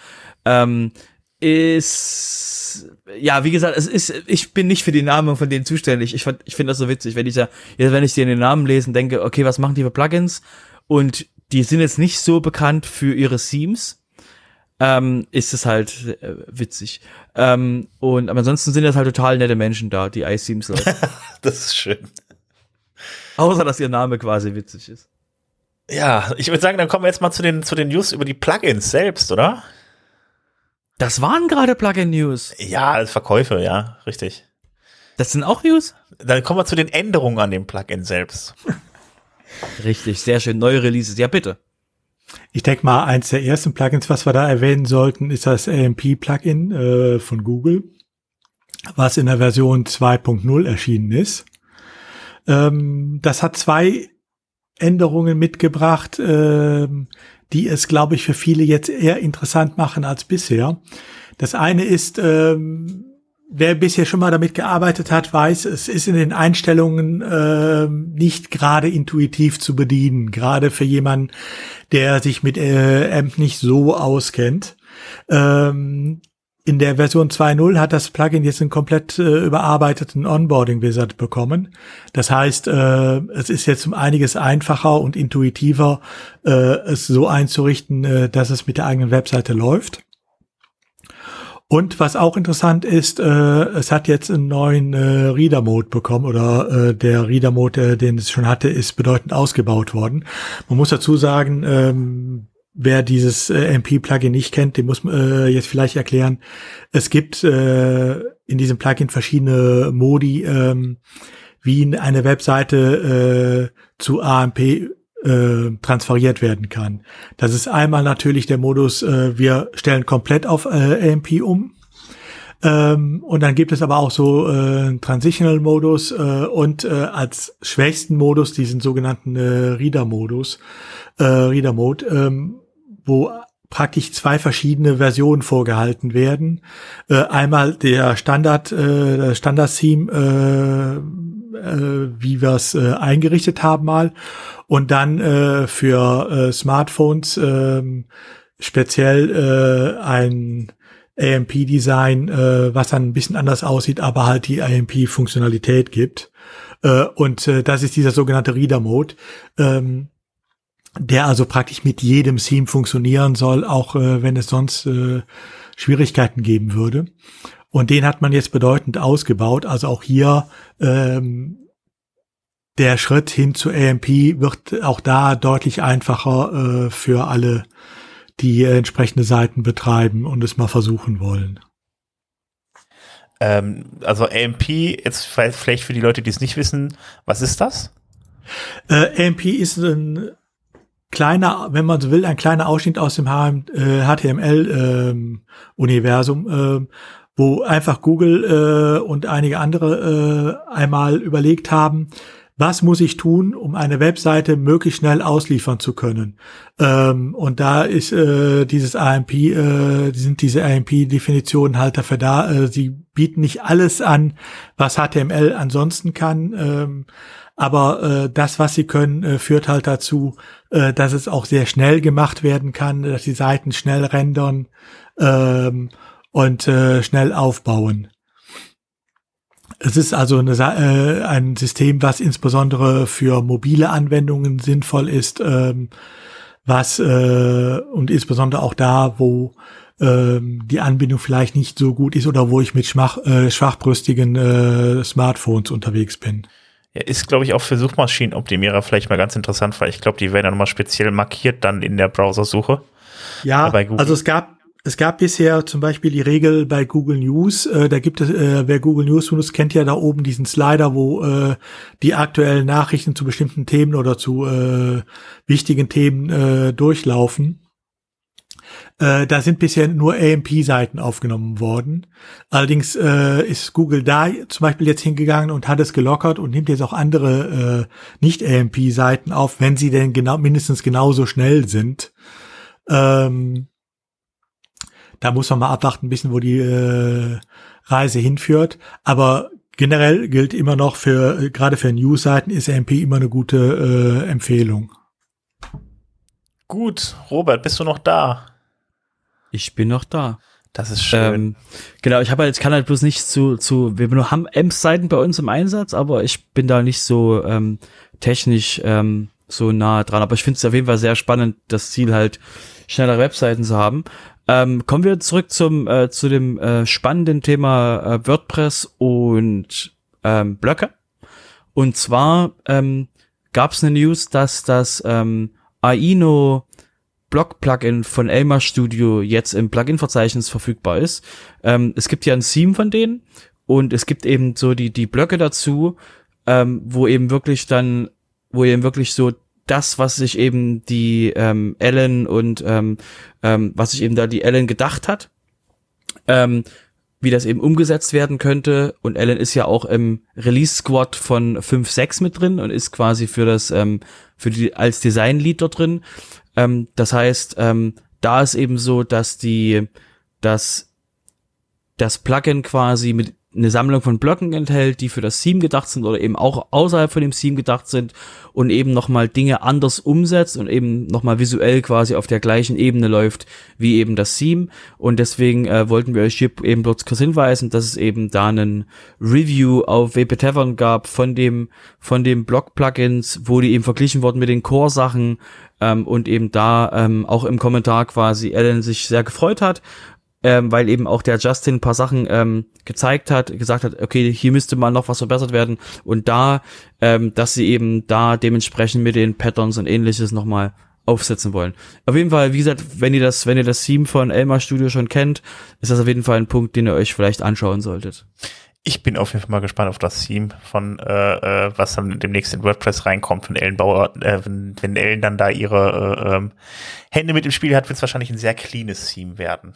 Ähm, ist ja, wie gesagt, es ist, ich bin nicht für die Namen von denen zuständig. Ich, ich finde das so witzig, wenn ich ja, wenn ich dir den Namen lesen, denke, okay, was machen die für Plugins? Und die sind jetzt nicht so bekannt für ihre Themes ähm, ist es halt äh, witzig. Ähm, und aber ansonsten sind das halt total nette Menschen da, die iSeams Leute. das ist schön. Außer dass ihr Name quasi witzig ist. Ja, ich würde sagen, dann kommen wir jetzt mal zu den zu den News über die Plugins selbst, oder? Das waren gerade Plugin-News. Ja, Verkäufe, ja, richtig. Das sind auch News? Dann kommen wir zu den Änderungen an dem Plugin selbst. Richtig, sehr schön. Neue Releases. Ja, bitte. Ich denke mal, eins der ersten Plugins, was wir da erwähnen sollten, ist das AMP-Plugin äh, von Google, was in der Version 2.0 erschienen ist. Ähm, das hat zwei Änderungen mitgebracht, äh, die es, glaube ich, für viele jetzt eher interessant machen als bisher. Das eine ist, ähm, wer bisher schon mal damit gearbeitet hat, weiß, es ist in den Einstellungen äh, nicht gerade intuitiv zu bedienen, gerade für jemanden, der sich mit äh, AMP nicht so auskennt. Ähm, in der Version 2.0 hat das Plugin jetzt einen komplett äh, überarbeiteten Onboarding-Wizard bekommen. Das heißt, äh, es ist jetzt um einiges einfacher und intuitiver, äh, es so einzurichten, äh, dass es mit der eigenen Webseite läuft. Und was auch interessant ist, äh, es hat jetzt einen neuen äh, Reader-Mode bekommen oder äh, der Reader-Mode, äh, den es schon hatte, ist bedeutend ausgebaut worden. Man muss dazu sagen, ähm, wer dieses äh, MP-Plugin nicht kennt, den muss man äh, jetzt vielleicht erklären. Es gibt äh, in diesem Plugin verschiedene Modi, ähm, wie eine Webseite äh, zu AMP äh, transferiert werden kann. Das ist einmal natürlich der Modus, äh, wir stellen komplett auf äh, AMP um. Ähm, und dann gibt es aber auch so äh, Transitional-Modus äh, und äh, als schwächsten Modus diesen sogenannten äh, Reader-Modus, äh, Reader-Mode, ähm, wo praktisch zwei verschiedene Versionen vorgehalten werden. Äh, einmal der Standard, äh, Standard-Theme, äh, äh, wie wir es äh, eingerichtet haben mal und dann äh, für äh, Smartphones äh, speziell äh, ein AMP-Design, äh, was dann ein bisschen anders aussieht, aber halt die AMP-Funktionalität gibt. Äh, und äh, das ist dieser sogenannte Reader-Mode, ähm, der also praktisch mit jedem Theme funktionieren soll, auch äh, wenn es sonst äh, Schwierigkeiten geben würde. Und den hat man jetzt bedeutend ausgebaut. Also auch hier ähm, der Schritt hin zu AMP wird auch da deutlich einfacher äh, für alle, die entsprechende Seiten betreiben und es mal versuchen wollen. Ähm, also AMP, jetzt vielleicht für die Leute, die es nicht wissen, was ist das? Äh, AMP ist ein kleiner, wenn man so will, ein kleiner Ausschnitt aus dem HTML-Universum, wo einfach Google äh, und einige andere äh, einmal überlegt haben, was muss ich tun, um eine Webseite möglichst schnell ausliefern zu können. Ähm, und da ist äh, dieses AMP, äh, sind diese AMP-Definitionen halt dafür da. Äh, sie bieten nicht alles an, was HTML ansonsten kann. Ähm, aber äh, das, was sie können, äh, führt halt dazu, äh, dass es auch sehr schnell gemacht werden kann, dass die Seiten schnell rendern ähm, und äh, schnell aufbauen. Es ist also eine, äh, ein System, was insbesondere für mobile Anwendungen sinnvoll ist, ähm, was äh, und insbesondere auch da, wo ähm, die Anbindung vielleicht nicht so gut ist oder wo ich mit schwach, äh, schwachbrüstigen äh, Smartphones unterwegs bin. Ja, ist, glaube ich, auch für Suchmaschinenoptimierer vielleicht mal ganz interessant, weil ich glaube, die werden ja nochmal speziell markiert dann in der Browsersuche. Ja, also es gab es gab bisher zum Beispiel die Regel bei Google News, äh, da gibt es, äh, wer Google News benutzt, kennt ja da oben diesen Slider, wo äh, die aktuellen Nachrichten zu bestimmten Themen oder zu äh, wichtigen Themen äh, durchlaufen. Äh, da sind bisher nur AMP-Seiten aufgenommen worden. Allerdings äh, ist Google da zum Beispiel jetzt hingegangen und hat es gelockert und nimmt jetzt auch andere äh, Nicht-AMP-Seiten auf, wenn sie denn genau mindestens genauso schnell sind. Ähm, da muss man mal abwarten, ein bisschen, wo die äh, Reise hinführt. Aber generell gilt immer noch für, äh, gerade für News-Seiten ist AMP immer eine gute äh, Empfehlung. Gut, Robert, bist du noch da? Ich bin noch da. Das ist schön. Ähm, genau, ich habe halt, kann halt bloß nicht zu, zu, wir haben Ems-Seiten bei uns im Einsatz, aber ich bin da nicht so ähm, technisch ähm, so nah dran. Aber ich finde es auf jeden Fall sehr spannend, das Ziel halt schnellere Webseiten zu haben. Ähm, kommen wir zurück zum äh, zu dem äh, spannenden Thema äh, WordPress und ähm, Blöcke. Und zwar ähm, gab es eine News, dass das ähm, Aino Block-Plugin von Elmar Studio jetzt im Plugin-Verzeichnis verfügbar ist. Ähm, es gibt ja ein Theme von denen und es gibt eben so die die Blöcke dazu, ähm, wo eben wirklich dann, wo eben wirklich so das, was sich eben die ähm, Ellen und ähm, ähm, was sich eben da die Ellen gedacht hat, ähm, wie das eben umgesetzt werden könnte. Und Ellen ist ja auch im Release Squad von 5.6 mit drin und ist quasi für das, ähm, für die, als Design-Lead dort drin. Ähm, das heißt, ähm, da ist eben so, dass die, dass das Plugin quasi mit eine Sammlung von Blöcken enthält, die für das Theme gedacht sind oder eben auch außerhalb von dem Theme gedacht sind und eben nochmal Dinge anders umsetzt und eben nochmal visuell quasi auf der gleichen Ebene läuft wie eben das Theme. Und deswegen äh, wollten wir euch hier eben bloß kurz hinweisen, dass es eben da einen Review auf WP Tavern gab von dem, von dem Blog-Plugins, wo die eben verglichen wurden mit den Core-Sachen ähm, und eben da ähm, auch im Kommentar quasi Ellen sich sehr gefreut hat ähm, weil eben auch der Justin ein paar Sachen ähm, gezeigt hat, gesagt hat, okay, hier müsste mal noch was verbessert werden und da, ähm, dass sie eben da dementsprechend mit den Patterns und ähnliches nochmal aufsetzen wollen. Auf jeden Fall, wie gesagt, wenn ihr das, wenn ihr das Theme von Elmar Studio schon kennt, ist das auf jeden Fall ein Punkt, den ihr euch vielleicht anschauen solltet. Ich bin auf jeden Fall mal gespannt auf das Theme von äh, äh, was dann demnächst in WordPress reinkommt, wenn Ellen Bauer, äh, wenn, wenn Ellen dann da ihre äh, ähm, Hände mit im Spiel hat, wird es wahrscheinlich ein sehr cleanes Theme werden.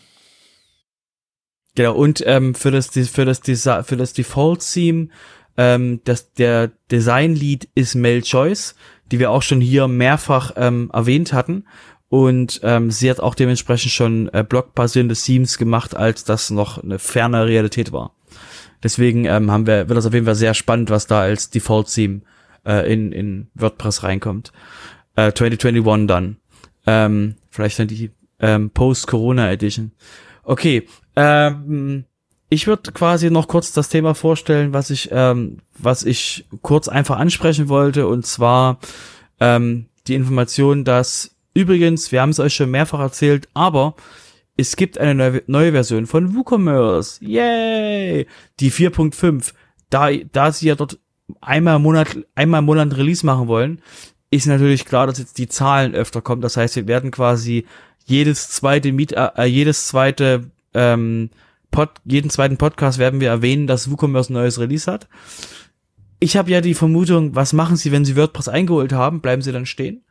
Genau, und ähm, für das für das für das Default-Theme, ähm, das, der Design-Lead ist Mel Joyce, die wir auch schon hier mehrfach ähm, erwähnt hatten. Und ähm, sie hat auch dementsprechend schon äh, blockbasierende Themes gemacht, als das noch eine ferne Realität war. Deswegen ähm, haben wir, wird das auf jeden Fall sehr spannend, was da als Default-Theme äh, in, in WordPress reinkommt. Äh, 2021 dann. Ähm, vielleicht dann die ähm, Post-Corona Edition. Okay, ähm, ich würde quasi noch kurz das Thema vorstellen, was ich, ähm, was ich kurz einfach ansprechen wollte, und zwar ähm, die Information, dass übrigens, wir haben es euch schon mehrfach erzählt, aber es gibt eine neue, neue Version von WooCommerce. Yay! Die 4.5. Da, da sie ja dort einmal im Monat, einmal im Monat Release machen wollen, ist natürlich klar, dass jetzt die Zahlen öfter kommen. Das heißt, wir werden quasi jedes zweite Miet, äh, jedes zweite ähm, Pod, jeden zweiten Podcast werden wir erwähnen, dass WooCommerce ein neues Release hat. Ich habe ja die Vermutung, was machen sie, wenn sie WordPress eingeholt haben? Bleiben sie dann stehen?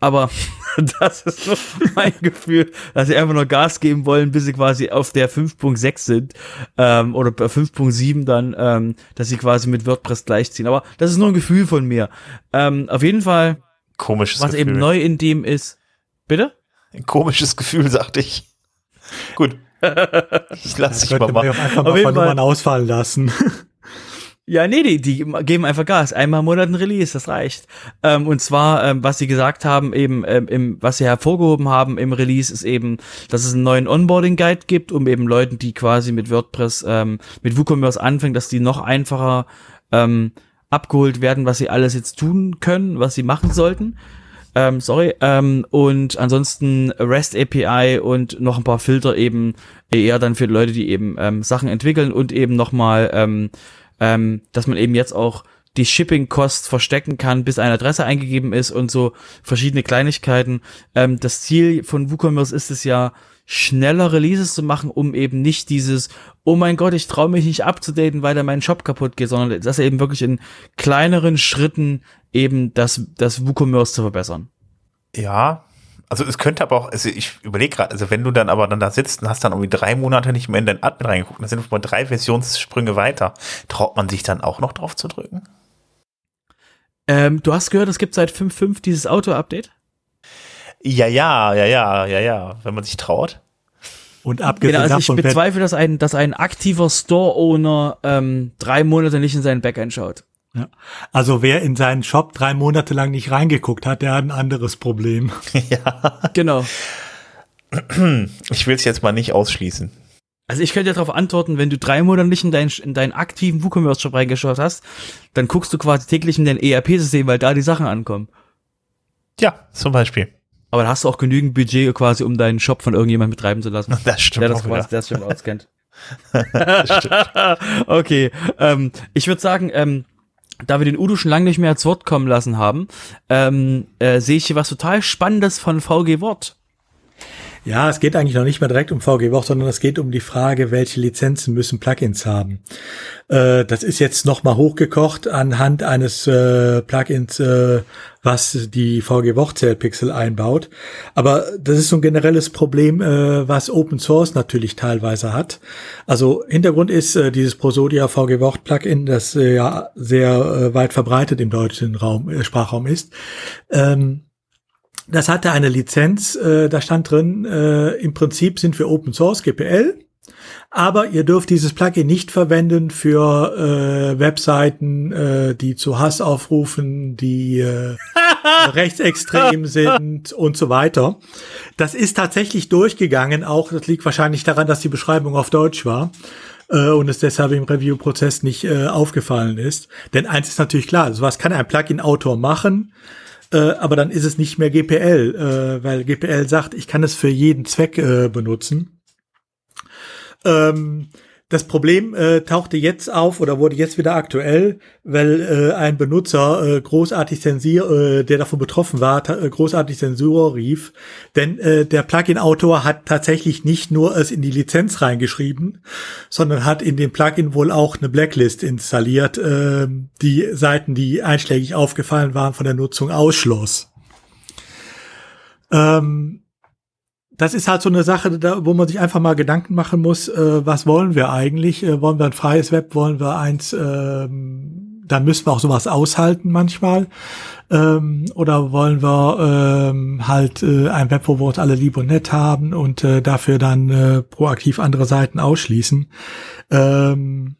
Aber das ist nur mein Gefühl, dass sie einfach nur Gas geben wollen, bis sie quasi auf der 5.6 sind ähm, oder bei 5.7 dann, ähm, dass sie quasi mit WordPress gleichziehen. Aber das ist nur ein Gefühl von mir. Ähm, auf jeden Fall, Komisches was Gefühl. eben neu in dem ist. Bitte? Ein komisches Gefühl, sagte ich. Gut. Ich lasse dich mal machen. einfach Auf mal ein paar. Nummern ausfallen lassen. Ja, nee, die, die geben einfach Gas. Einmal im Monat ein Release, das reicht. Ähm, und zwar, ähm, was sie gesagt haben, eben, ähm, im, was sie hervorgehoben haben im Release, ist eben, dass es einen neuen Onboarding-Guide gibt, um eben Leuten, die quasi mit WordPress, ähm, mit WooCommerce anfangen, dass die noch einfacher ähm, abgeholt werden, was sie alles jetzt tun können, was sie machen sollten. Ähm, sorry. Ähm, und ansonsten REST API und noch ein paar Filter eben eher dann für Leute, die eben ähm, Sachen entwickeln und eben nochmal, ähm, ähm, dass man eben jetzt auch die Shipping-Cost verstecken kann, bis eine Adresse eingegeben ist und so verschiedene Kleinigkeiten. Ähm, das Ziel von WooCommerce ist es ja, schneller Releases zu machen, um eben nicht dieses, oh mein Gott, ich traue mich nicht abzudaten, weil da mein Shop kaputt geht, sondern das eben wirklich in kleineren Schritten eben das, das WooCommerce zu verbessern. Ja, also es könnte aber auch, also ich überlege gerade, also wenn du dann aber dann da sitzt und hast dann irgendwie drei Monate nicht mehr in dein Admin reingeguckt, dann sind wir mal drei Versionssprünge weiter. Traut man sich dann auch noch drauf zu drücken? Ähm, du hast gehört, es gibt seit 5.5 dieses Auto-Update? Ja, ja, ja, ja, ja, ja, wenn man sich traut. Und abgesehen Genau, also ich bezweifle, dass ein, dass ein aktiver Store-Owner ähm, drei Monate nicht in seinen Backend schaut. ja, also wer in seinen Shop drei Monate lang nicht reingeguckt hat, der hat ein anderes Problem. ja, Genau. ich will es jetzt mal nicht ausschließen. Also ich könnte ja darauf antworten, wenn du drei Monate nicht in, dein, in deinen aktiven WooCommerce-Shop reingeschaut hast, dann guckst du quasi täglich in dein ERP-System, weil da die Sachen ankommen. Ja, zum Beispiel. Aber da hast du auch genügend Budget quasi, um deinen Shop von irgendjemandem betreiben zu lassen. Das stimmt der das auch wieder. quasi, der das schon auskennt. Das stimmt. okay, ähm, ich würde sagen, ähm, da wir den Udo schon lange nicht mehr als Wort kommen lassen haben, ähm, äh, sehe ich hier was total Spannendes von VG Wort. Ja, es geht eigentlich noch nicht mehr direkt um VG Wort, sondern es geht um die Frage, welche Lizenzen müssen Plugins haben. Äh, das ist jetzt nochmal hochgekocht anhand eines äh, Plugins, äh, was die VG Pixel einbaut. Aber das ist so ein generelles Problem, äh, was Open Source natürlich teilweise hat. Also Hintergrund ist äh, dieses Prosodia VG Plugin, das äh, ja sehr weit verbreitet im deutschen Raum, Sprachraum ist. Ähm, das hatte eine Lizenz, äh, da stand drin, äh, im Prinzip sind wir Open Source, GPL, aber ihr dürft dieses Plugin nicht verwenden für äh, Webseiten, äh, die zu Hass aufrufen, die äh, rechtsextrem sind und so weiter. Das ist tatsächlich durchgegangen, auch das liegt wahrscheinlich daran, dass die Beschreibung auf Deutsch war äh, und es deshalb im Review-Prozess nicht äh, aufgefallen ist. Denn eins ist natürlich klar, sowas kann ein Plugin-Autor machen, äh, aber dann ist es nicht mehr GPL, äh, weil GPL sagt, ich kann es für jeden Zweck äh, benutzen. Ähm, das Problem äh, tauchte jetzt auf oder wurde jetzt wieder aktuell, weil äh, ein Benutzer äh, großartig zensier, äh, der davon betroffen war, äh, großartig Zensur rief. Denn äh, der Plugin-Autor hat tatsächlich nicht nur es in die Lizenz reingeschrieben, sondern hat in dem Plugin wohl auch eine Blacklist installiert, äh, die Seiten, die einschlägig aufgefallen waren, von der Nutzung ausschloss. Ähm, das ist halt so eine Sache, da, wo man sich einfach mal Gedanken machen muss, äh, was wollen wir eigentlich? Äh, wollen wir ein freies Web? Wollen wir eins, ähm, dann müssen wir auch sowas aushalten manchmal. Ähm, oder wollen wir ähm, halt äh, ein Web, wo wir uns alle lieb und nett haben und äh, dafür dann äh, proaktiv andere Seiten ausschließen? Ähm,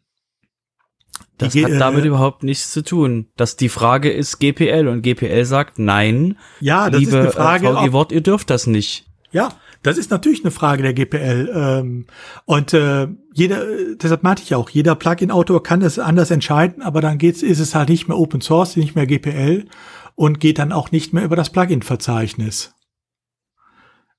Das hat äh, damit überhaupt nichts zu tun. Dass die Frage ist GPL und GPL sagt, nein, ja, das liebe ist eine Frage, äh, ob- VG Wort, ihr dürft das nicht. Ja, das ist natürlich eine Frage der GPL. Ähm, und äh, jeder, deshalb meinte ich auch, jeder Plugin-Autor kann das anders entscheiden, aber dann geht's, ist es halt nicht mehr Open Source, nicht mehr GPL und geht dann auch nicht mehr über das Plugin-Verzeichnis.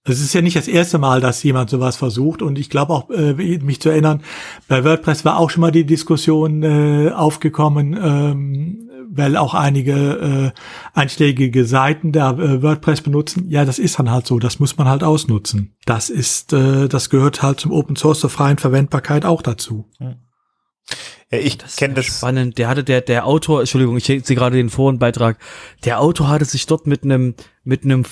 Es ist ja nicht das erste Mal, dass jemand sowas versucht und ich glaube auch, äh, mich zu erinnern, bei WordPress war auch schon mal die Diskussion äh, aufgekommen, ähm, weil auch einige äh, einschlägige Seiten der äh, WordPress benutzen. Ja, das ist dann halt so, das muss man halt ausnutzen. Das ist, äh, das gehört halt zum Open Source zur freien Verwendbarkeit auch dazu. Ja, ich kenne das. Spannend. Der hatte der der Autor, Entschuldigung, ich sehe gerade den Forenbeitrag. Der Autor hatte sich dort mit einem mit einem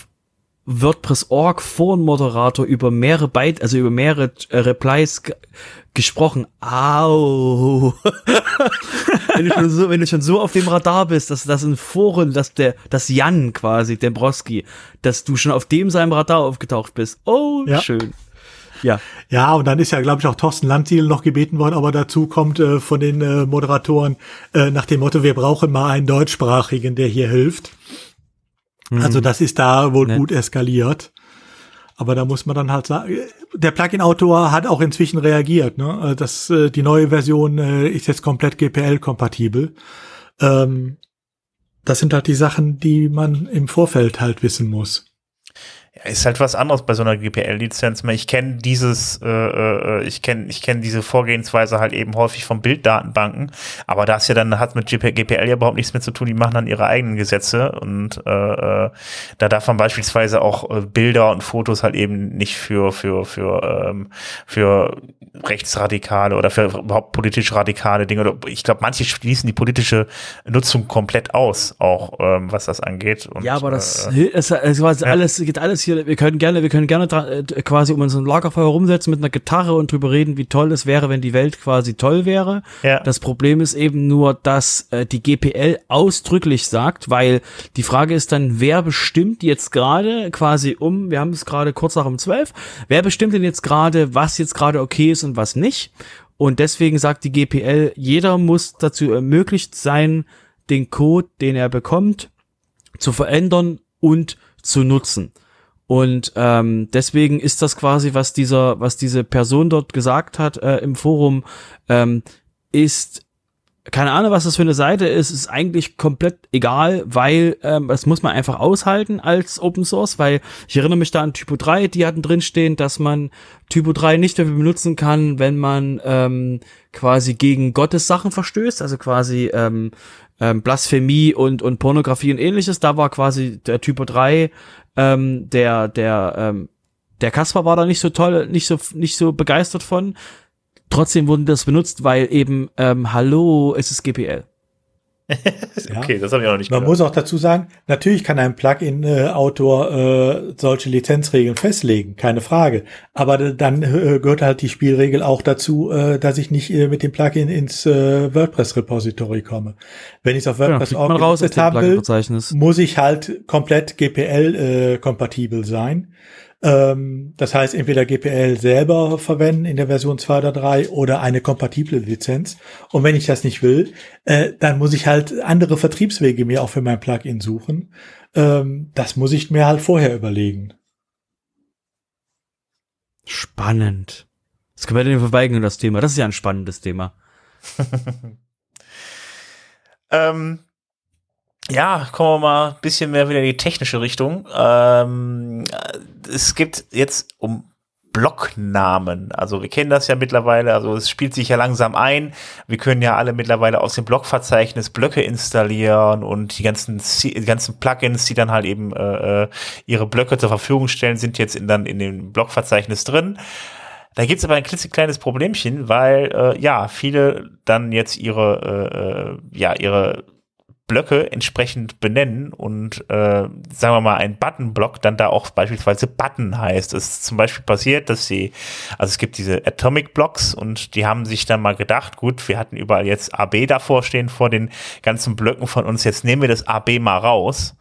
WordPress.org Forenmoderator über mehrere Byte, also über mehrere äh, Replies gesprochen. Au. wenn, du schon so, wenn du schon so auf dem Radar bist, dass das in Foren, dass der, das Jan quasi, Dembrowski, dass du schon auf dem seinem Radar aufgetaucht bist. Oh, ja. schön. Ja. Ja, und dann ist ja, glaube ich, auch Thorsten Landsiel noch gebeten worden, aber dazu kommt äh, von den äh, Moderatoren äh, nach dem Motto, wir brauchen mal einen deutschsprachigen, der hier hilft. Mhm. Also das ist da wohl Nett. gut eskaliert. Aber da muss man dann halt sagen, der Plugin-Autor hat auch inzwischen reagiert. Ne? Äh, das, äh, die neue Version äh, ist jetzt komplett GPL-kompatibel. Ähm, das sind halt die Sachen, die man im Vorfeld halt wissen muss. Ja, ist halt was anderes bei so einer GPL-Lizenz. Ich kenne dieses, äh, äh ich kenne, ich kenne diese Vorgehensweise halt eben häufig von Bilddatenbanken, aber das ja dann hat mit GPL ja überhaupt nichts mehr zu tun. Die machen dann ihre eigenen Gesetze und äh, äh, da darf man beispielsweise auch äh, Bilder und Fotos halt eben nicht für für für ähm, für rechtsradikale oder für überhaupt politisch radikale Dinge. Oder ich glaube, manche schließen die politische Nutzung komplett aus, auch ähm, was das angeht. Und, ja, aber das, äh, es, es, es, alles geht alles hier, wir können gerne, wir können gerne äh, quasi um unseren Lagerfeuer rumsetzen mit einer Gitarre und drüber reden, wie toll es wäre, wenn die Welt quasi toll wäre. Ja. Das Problem ist eben nur, dass äh, die GPL ausdrücklich sagt, weil die Frage ist dann, wer bestimmt jetzt gerade quasi um, wir haben es gerade kurz nach um zwölf, wer bestimmt denn jetzt gerade, was jetzt gerade okay ist und was nicht? Und deswegen sagt die GPL, jeder muss dazu ermöglicht sein, den Code, den er bekommt, zu verändern und zu nutzen. Und ähm, deswegen ist das quasi, was dieser, was diese Person dort gesagt hat äh, im Forum, ähm, ist keine Ahnung, was das für eine Seite ist, ist eigentlich komplett egal, weil ähm, das muss man einfach aushalten als Open Source, weil ich erinnere mich da an Typo 3, die hatten drinstehen, dass man Typo 3 nicht dafür benutzen kann, wenn man ähm, quasi gegen Gottes Sachen verstößt, also quasi ähm, ähm, Blasphemie und, und Pornografie und ähnliches. Da war quasi der Typo 3 ähm, der, der, ähm, der Kasper war da nicht so toll, nicht so, nicht so begeistert von. Trotzdem wurden das benutzt, weil eben, ähm, hallo, es ist GPL. okay, ja. das habe ich auch noch nicht Man gehört. muss auch dazu sagen, natürlich kann ein Plugin-Autor äh, solche Lizenzregeln festlegen, keine Frage. Aber dann äh, gehört halt die Spielregel auch dazu, äh, dass ich nicht äh, mit dem Plugin ins äh, WordPress-Repository komme. Wenn ich es auf WordPress ja, haben will, muss ich halt komplett GPL-kompatibel äh, sein. Ähm, das heißt, entweder GPL selber verwenden in der Version 2 oder 3 oder eine kompatible Lizenz. Und wenn ich das nicht will, äh, dann muss ich halt andere Vertriebswege mir auch für mein Plugin suchen. Ähm, das muss ich mir halt vorher überlegen. Spannend. Das können wir denn verweigern, das Thema. Das ist ja ein spannendes Thema. ähm, ja, kommen wir mal ein bisschen mehr wieder in die technische Richtung. Ähm, es gibt jetzt um Blocknamen. Also wir kennen das ja mittlerweile, also es spielt sich ja langsam ein. Wir können ja alle mittlerweile aus dem Blockverzeichnis Blöcke installieren und die ganzen, die ganzen Plugins, die dann halt eben äh, äh, ihre Blöcke zur Verfügung stellen, sind jetzt in, dann in dem Blockverzeichnis drin. Da gibt's aber ein klitzekleines Problemchen, weil äh, ja viele dann jetzt ihre äh, äh ja ihre Blöcke entsprechend benennen und äh, sagen wir mal ein Button-Block dann da auch beispielsweise Button heißt. Es ist zum Beispiel passiert, dass sie, also es gibt diese Atomic Blocks und die haben sich dann mal gedacht, gut, wir hatten überall jetzt AB davor stehen vor den ganzen Blöcken von uns, jetzt nehmen wir das AB mal raus,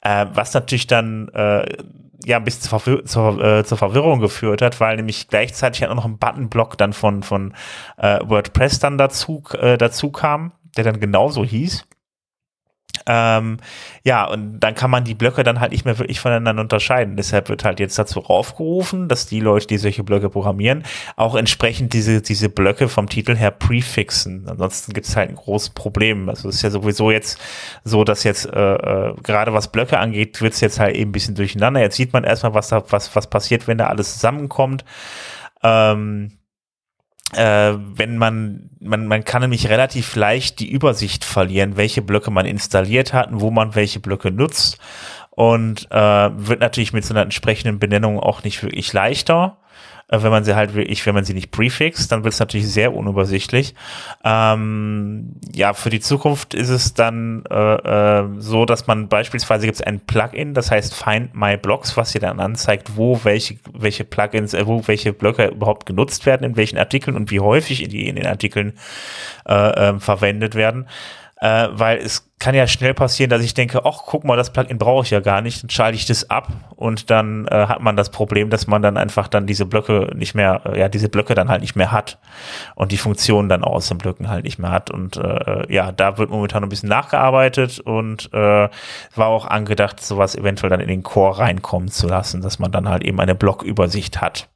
äh, was natürlich dann äh, ja ein bisschen zur, zur, äh, zur Verwirrung geführt hat, weil nämlich gleichzeitig auch noch ein Button-Block dann von, von äh, WordPress dann dazu, äh, dazu kam, der dann genauso hieß. Ähm, ja, und dann kann man die Blöcke dann halt nicht mehr wirklich voneinander unterscheiden. Deshalb wird halt jetzt dazu aufgerufen, dass die Leute, die solche Blöcke programmieren, auch entsprechend diese, diese Blöcke vom Titel her prefixen. Ansonsten gibt es halt ein großes Problem. Also es ist ja sowieso jetzt so, dass jetzt äh, äh, gerade was Blöcke angeht, wird es jetzt halt eben ein bisschen durcheinander. Jetzt sieht man erstmal, was da, was, was passiert, wenn da alles zusammenkommt. Ähm, äh, wenn man, man, man kann nämlich relativ leicht die Übersicht verlieren, welche Blöcke man installiert hat und wo man welche Blöcke nutzt. Und äh, wird natürlich mit so einer entsprechenden Benennung auch nicht wirklich leichter. Äh, wenn man sie halt wirklich, wenn man sie nicht prefixt, dann wird es natürlich sehr unübersichtlich. Ähm, ja, für die Zukunft ist es dann äh, äh, so, dass man beispielsweise gibt es ein Plugin, das heißt Find My Blocks, was dir dann anzeigt, wo welche, welche Plugins, äh, wo welche Blöcke überhaupt genutzt werden, in welchen Artikeln und wie häufig die in den Artikeln äh, äh, verwendet werden äh, weil es kann ja schnell passieren, dass ich denke, ach, guck mal, das Plugin brauche ich ja gar nicht, dann schalte ich das ab und dann äh, hat man das Problem, dass man dann einfach dann diese Blöcke nicht mehr, äh, ja, diese Blöcke dann halt nicht mehr hat und die Funktionen dann aus den Blöcken halt nicht mehr hat und äh, ja, da wird momentan ein bisschen nachgearbeitet und äh, war auch angedacht, sowas eventuell dann in den Core reinkommen zu lassen, dass man dann halt eben eine Blockübersicht hat.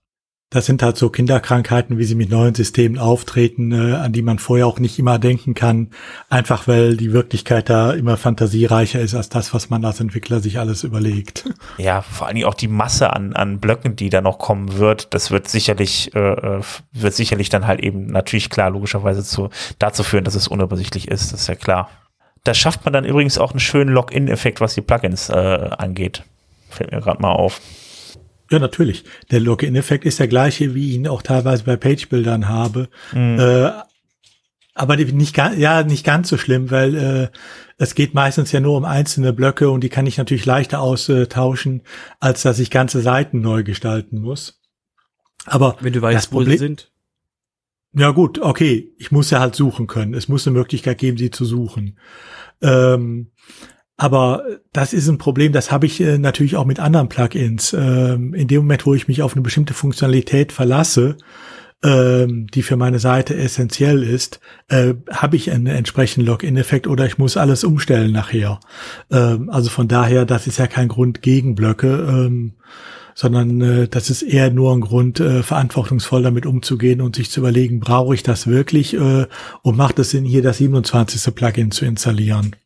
Das sind halt so Kinderkrankheiten, wie sie mit neuen Systemen auftreten, äh, an die man vorher auch nicht immer denken kann. Einfach weil die Wirklichkeit da immer fantasiereicher ist als das, was man als Entwickler sich alles überlegt. Ja, vor allen Dingen auch die Masse an, an Blöcken, die da noch kommen wird, das wird sicherlich, äh, wird sicherlich dann halt eben natürlich klar, logischerweise zu, dazu führen, dass es unübersichtlich ist, das ist ja klar. Da schafft man dann übrigens auch einen schönen Login-Effekt, was die Plugins äh, angeht. Fällt mir gerade mal auf. Ja, natürlich. Der Login-Effekt ist der gleiche, wie ich ihn auch teilweise bei Page-Bildern habe. Mhm. Äh, aber nicht, ja, nicht ganz so schlimm, weil äh, es geht meistens ja nur um einzelne Blöcke und die kann ich natürlich leichter austauschen, als dass ich ganze Seiten neu gestalten muss. Aber wenn du weißt, wo sie sind. Ja gut, okay. Ich muss ja halt suchen können. Es muss eine Möglichkeit geben, sie zu suchen. Ähm, aber das ist ein Problem, das habe ich äh, natürlich auch mit anderen Plugins. Ähm, in dem Moment, wo ich mich auf eine bestimmte Funktionalität verlasse, ähm, die für meine Seite essentiell ist, äh, habe ich einen entsprechenden Login-Effekt oder ich muss alles umstellen nachher. Ähm, also von daher, das ist ja kein Grund gegen Blöcke, ähm, sondern äh, das ist eher nur ein Grund, äh, verantwortungsvoll damit umzugehen und sich zu überlegen, brauche ich das wirklich äh, und macht es Sinn, hier das 27. Plugin zu installieren.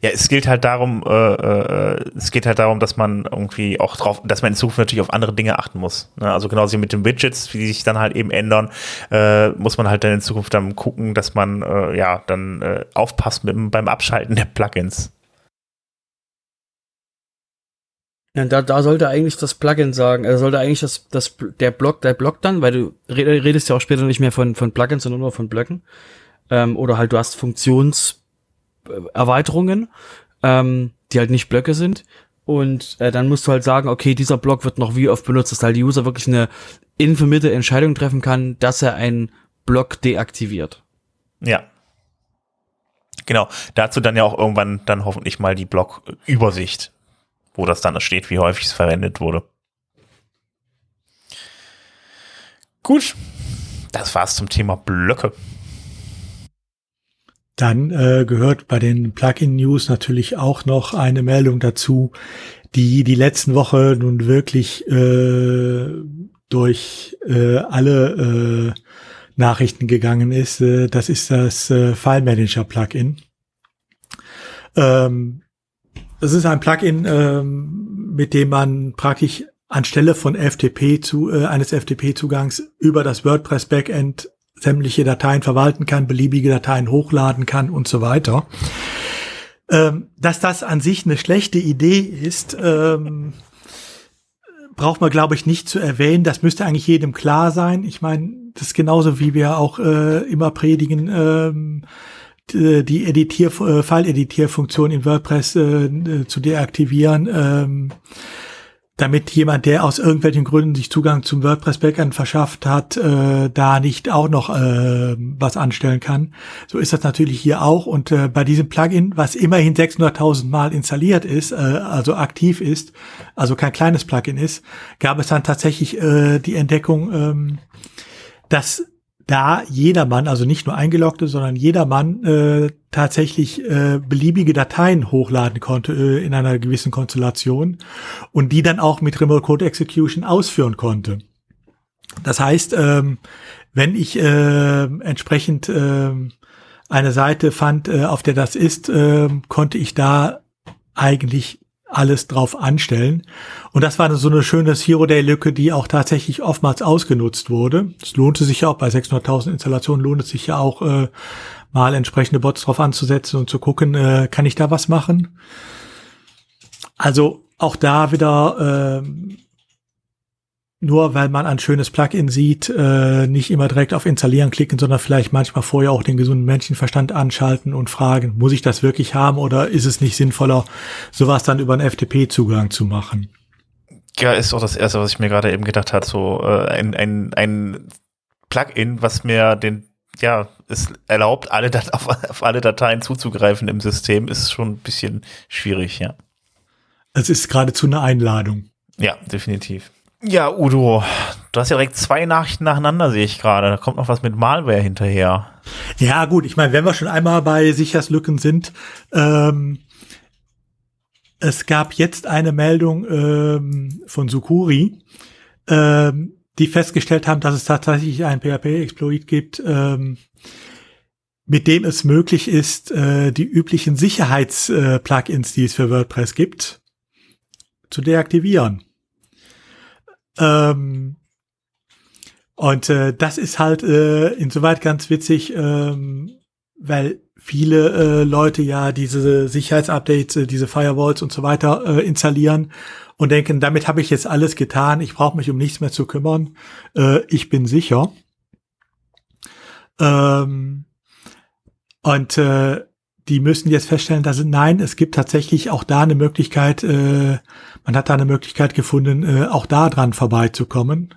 Ja, es gilt halt darum, äh, äh, es geht halt darum, dass man irgendwie auch drauf, dass man in Zukunft natürlich auf andere Dinge achten muss. Ne? Also genauso wie mit den Widgets, die sich dann halt eben ändern, äh, muss man halt dann in Zukunft dann gucken, dass man äh, ja dann äh, aufpasst mit, beim Abschalten der Plugins. Ja, da, da sollte eigentlich das Plugin sagen, also sollte eigentlich das, das, der Block, der Block dann, weil du redest ja auch später nicht mehr von, von Plugins, sondern nur von Blöcken. Ähm, oder halt du hast Funktions, Erweiterungen, ähm, die halt nicht Blöcke sind. Und äh, dann musst du halt sagen, okay, dieser Block wird noch wie oft benutzt, dass halt die User wirklich eine informierte Entscheidung treffen kann, dass er einen Block deaktiviert. Ja. Genau. Dazu dann ja auch irgendwann dann hoffentlich mal die Blockübersicht, wo das dann steht, wie häufig es verwendet wurde. Gut. Das war's zum Thema Blöcke. Dann äh, gehört bei den Plugin-News natürlich auch noch eine Meldung dazu, die die letzten Woche nun wirklich äh, durch äh, alle äh, Nachrichten gegangen ist. Äh, das ist das äh, File Manager Plugin. Ähm, das ist ein Plugin, ähm, mit dem man praktisch anstelle von FTP zu äh, eines FTP-Zugangs über das WordPress Backend sämtliche Dateien verwalten kann, beliebige Dateien hochladen kann und so weiter. Ähm, dass das an sich eine schlechte Idee ist, ähm, braucht man, glaube ich, nicht zu erwähnen. Das müsste eigentlich jedem klar sein. Ich meine, das ist genauso wie wir auch äh, immer predigen, ähm, die Editier, äh, File-Editierfunktion in WordPress äh, zu deaktivieren. Ähm, damit jemand, der aus irgendwelchen Gründen sich Zugang zum WordPress-Backend verschafft hat, äh, da nicht auch noch äh, was anstellen kann. So ist das natürlich hier auch. Und äh, bei diesem Plugin, was immerhin 600.000 Mal installiert ist, äh, also aktiv ist, also kein kleines Plugin ist, gab es dann tatsächlich äh, die Entdeckung, ähm, dass da jedermann, also nicht nur Eingeloggte, sondern jedermann äh, tatsächlich äh, beliebige Dateien hochladen konnte äh, in einer gewissen Konstellation und die dann auch mit Remote Code Execution ausführen konnte. Das heißt, ähm, wenn ich äh, entsprechend äh, eine Seite fand, äh, auf der das ist, äh, konnte ich da eigentlich alles drauf anstellen. Und das war so eine schöne Zero-Day-Lücke, die auch tatsächlich oftmals ausgenutzt wurde. Es lohnte sich ja auch bei 600.000 Installationen, lohnt es sich ja auch äh, mal entsprechende Bots drauf anzusetzen und zu gucken, äh, kann ich da was machen? Also auch da wieder äh, nur weil man ein schönes Plugin sieht, äh, nicht immer direkt auf Installieren klicken, sondern vielleicht manchmal vorher auch den gesunden Menschenverstand anschalten und fragen, muss ich das wirklich haben oder ist es nicht sinnvoller, sowas dann über einen FTP-Zugang zu machen? Ja, ist auch das Erste, was ich mir gerade eben gedacht habe, so äh, ein, ein, ein Plugin, was mir den, ja, es erlaubt, alle Dat auf, auf alle Dateien zuzugreifen im System, ist schon ein bisschen schwierig, ja. Es ist geradezu eine Einladung. Ja, definitiv. Ja, Udo, du hast ja direkt zwei Nachrichten nacheinander, sehe ich gerade. Da kommt noch was mit Malware hinterher. Ja, gut, ich meine, wenn wir schon einmal bei Sicherheitslücken sind, ähm, es gab jetzt eine Meldung ähm, von Sukuri, ähm, die festgestellt haben, dass es tatsächlich ein PHP-Exploit gibt, ähm, mit dem es möglich ist, äh, die üblichen Sicherheits-Plugins, äh, die es für WordPress gibt, zu deaktivieren. Ähm, und äh, das ist halt äh, insoweit ganz witzig, ähm, weil viele äh, Leute ja diese Sicherheitsupdates, äh, diese Firewalls und so weiter äh, installieren und denken, damit habe ich jetzt alles getan, ich brauche mich um nichts mehr zu kümmern, äh, ich bin sicher. Ähm, und äh, die müssen jetzt feststellen, dass nein, es gibt tatsächlich auch da eine Möglichkeit, äh, man hat da eine Möglichkeit gefunden, äh, auch da dran vorbeizukommen.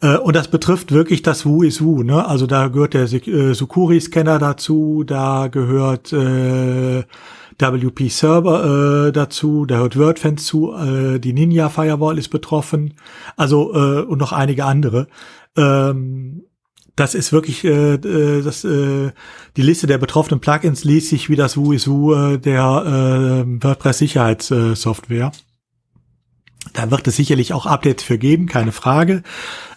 Äh, und das betrifft wirklich das Wu is Wu, ne? Also da gehört der äh, Sukuri-Scanner dazu, da gehört äh, WP Server äh, dazu, da hört WordFence zu, äh, die Ninja Firewall ist betroffen, also äh, und noch einige andere. Ähm, das ist wirklich äh, äh, das, äh, die Liste der betroffenen Plugins liest sich wie das WUISU äh, der äh, WordPress-Sicherheitssoftware. Da wird es sicherlich auch Updates für geben, keine Frage.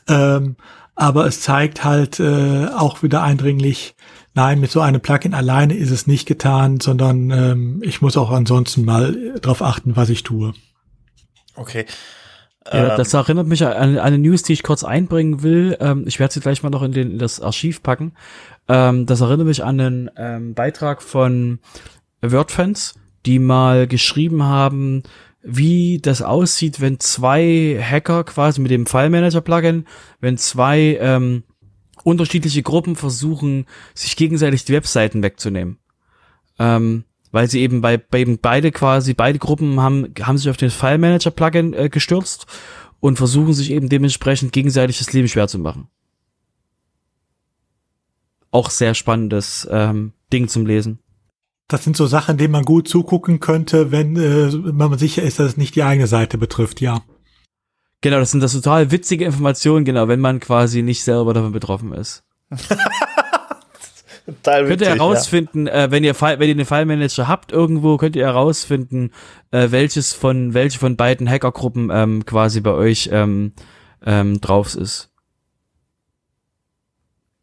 Ähm, aber es zeigt halt äh, auch wieder eindringlich, nein, mit so einem Plugin alleine ist es nicht getan, sondern ähm, ich muss auch ansonsten mal darauf achten, was ich tue. Okay. Ja, ähm, das erinnert mich an eine News, die ich kurz einbringen will. Ähm, ich werde sie gleich mal noch in, den, in das Archiv packen. Ähm, das erinnert mich an einen Beitrag von WordFans, die mal geschrieben haben, wie das aussieht, wenn zwei Hacker quasi mit dem File Manager Plugin, wenn zwei ähm, unterschiedliche Gruppen versuchen, sich gegenseitig die Webseiten wegzunehmen. Ähm, weil sie eben bei, bei eben beide quasi, beide Gruppen haben, haben sich auf den File Manager Plugin äh, gestürzt und versuchen sich eben dementsprechend gegenseitig das Leben schwer zu machen. Auch sehr spannendes ähm, Ding zum Lesen. Das sind so Sachen, denen man gut zugucken könnte, wenn, äh, wenn man sicher ist, dass es nicht die eigene Seite betrifft, ja. Genau, das sind das total witzige Informationen, genau, wenn man quasi nicht selber davon betroffen ist. Total könnt ihr herausfinden, ja. äh, wenn ihr wenn ihr den File-Manager habt irgendwo, könnt ihr herausfinden, äh, welches von welche von beiden Hackergruppen ähm, quasi bei euch ähm, ähm, drauf ist.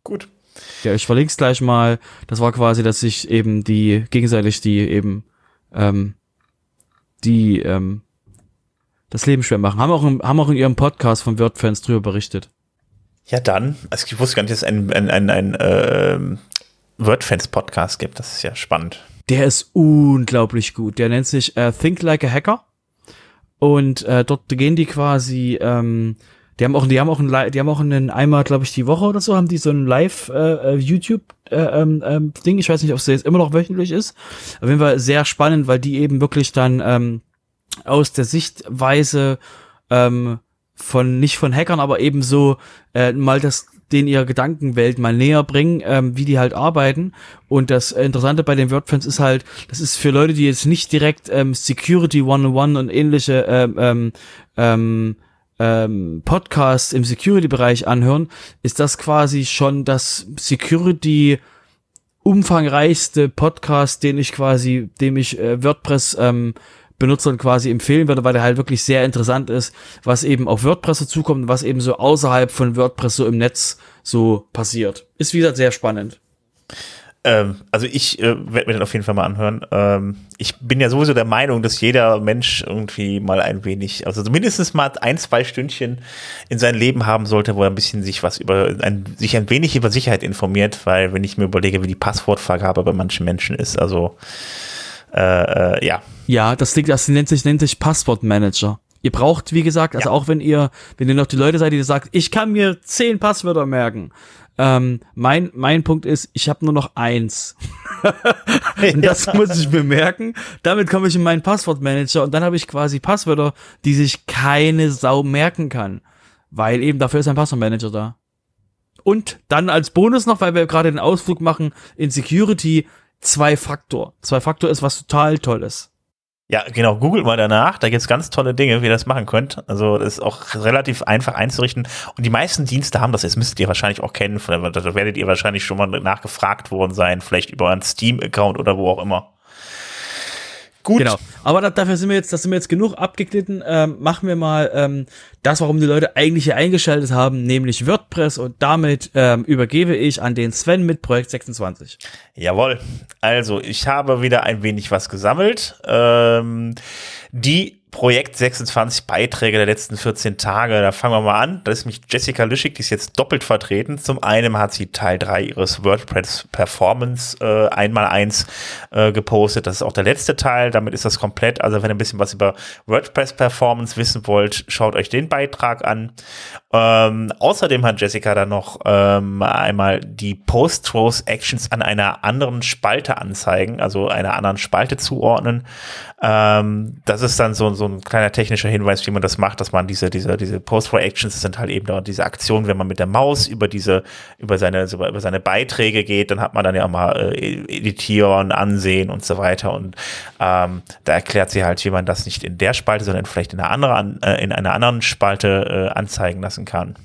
Gut. Ja, ich verlinke es gleich mal. Das war quasi, dass sich eben die gegenseitig die eben ähm, die ähm, das Leben schwer machen. Haben auch, im, haben auch in ihrem Podcast von WordFans drüber berichtet. Ja, dann. Also ich wusste gar nicht, dass es ein, ein, ein, ein äh, WordFans-Podcast gibt. Das ist ja spannend. Der ist unglaublich gut. Der nennt sich äh, Think Like a Hacker. Und äh, dort gehen die quasi, ähm, die haben auch, die haben auch ein, die haben auch einen einmal, glaube ich, die Woche oder so, haben die so ein Live äh, äh YouTube äh, ähm, ähm, Ding. Ich weiß nicht, ob es jetzt immer noch wöchentlich ist. Auf jeden Fall sehr spannend, weil die eben wirklich dann ähm, aus der Sichtweise ähm, von nicht von Hackern, aber eben so äh, mal das den ihre Gedankenwelt mal näher bringen, ähm, wie die halt arbeiten. Und das Interessante bei den WordFans ist halt, das ist für Leute, die jetzt nicht direkt ähm, Security 101 und ähnliche ähm, ähm, ähm, ähm, Podcasts im Security-Bereich anhören, ist das quasi schon das Security umfangreichste Podcast, den ich quasi, dem ich äh, WordPress ähm, Benutzern quasi empfehlen würde, weil der halt wirklich sehr interessant ist, was eben auf WordPress dazukommt und was eben so außerhalb von WordPress so im Netz so passiert. Ist wie gesagt sehr spannend. Ähm, also ich äh, werde mir den auf jeden Fall mal anhören. Ähm, ich bin ja sowieso der Meinung, dass jeder Mensch irgendwie mal ein wenig, also mindestens mal ein, zwei Stündchen in sein Leben haben sollte, wo er ein bisschen sich was über, ein, sich ein wenig über Sicherheit informiert, weil wenn ich mir überlege, wie die Passwortvergabe bei manchen Menschen ist, also äh, äh, ja. Ja, das, liegt, das nennt sich, nennt sich Passwortmanager. Ihr braucht, wie gesagt, also ja. auch wenn ihr, wenn ihr noch die Leute seid, die sagt, ich kann mir zehn Passwörter merken, ähm, mein, mein Punkt ist, ich habe nur noch eins. und das ja. muss ich bemerken. Damit komme ich in meinen Passwortmanager und dann habe ich quasi Passwörter, die sich keine Sau merken kann. Weil eben dafür ist ein Passwortmanager da. Und dann als Bonus noch, weil wir gerade den Ausflug machen in Security, zwei Faktor. Zwei Faktor ist was total Tolles. Ja, genau, googelt mal danach, da gibt's ganz tolle Dinge, wie ihr das machen könnt. Also das ist auch relativ einfach einzurichten. Und die meisten Dienste haben das, das müsstet ihr wahrscheinlich auch kennen, da werdet ihr wahrscheinlich schon mal nachgefragt worden sein, vielleicht über einen Steam-Account oder wo auch immer. Gut. Genau. Aber da, dafür sind wir jetzt, das sind wir jetzt genug abgeglitten. Ähm, machen wir mal ähm, das, warum die Leute eigentlich hier eingeschaltet haben, nämlich WordPress. Und damit ähm, übergebe ich an den Sven mit Projekt 26. Jawohl. Also, ich habe wieder ein wenig was gesammelt. Ähm, die Projekt 26 Beiträge der letzten 14 Tage. Da fangen wir mal an. Das ist mich Jessica Lüschig, die ist jetzt doppelt vertreten. Zum einen hat sie Teil 3 ihres WordPress Performance äh, einmal eins äh, gepostet. Das ist auch der letzte Teil. Damit ist das komplett. Also wenn ihr ein bisschen was über WordPress Performance wissen wollt, schaut euch den Beitrag an. Ähm, außerdem hat Jessica dann noch ähm, einmal die Post-Throws-Actions an einer anderen Spalte anzeigen, also einer anderen Spalte zuordnen. Ähm, das ist dann so, so ein kleiner technischer Hinweis, wie man das macht, dass man diese, diese, diese Post-Throw-Actions sind halt eben da diese Aktionen, wenn man mit der Maus über diese, über seine, über seine Beiträge geht, dann hat man dann ja auch mal äh, editieren, ansehen und so weiter. Und ähm, da erklärt sie halt, wie man das nicht in der Spalte, sondern vielleicht in einer anderen, äh, in einer anderen Spalte äh, anzeigen lassen kann.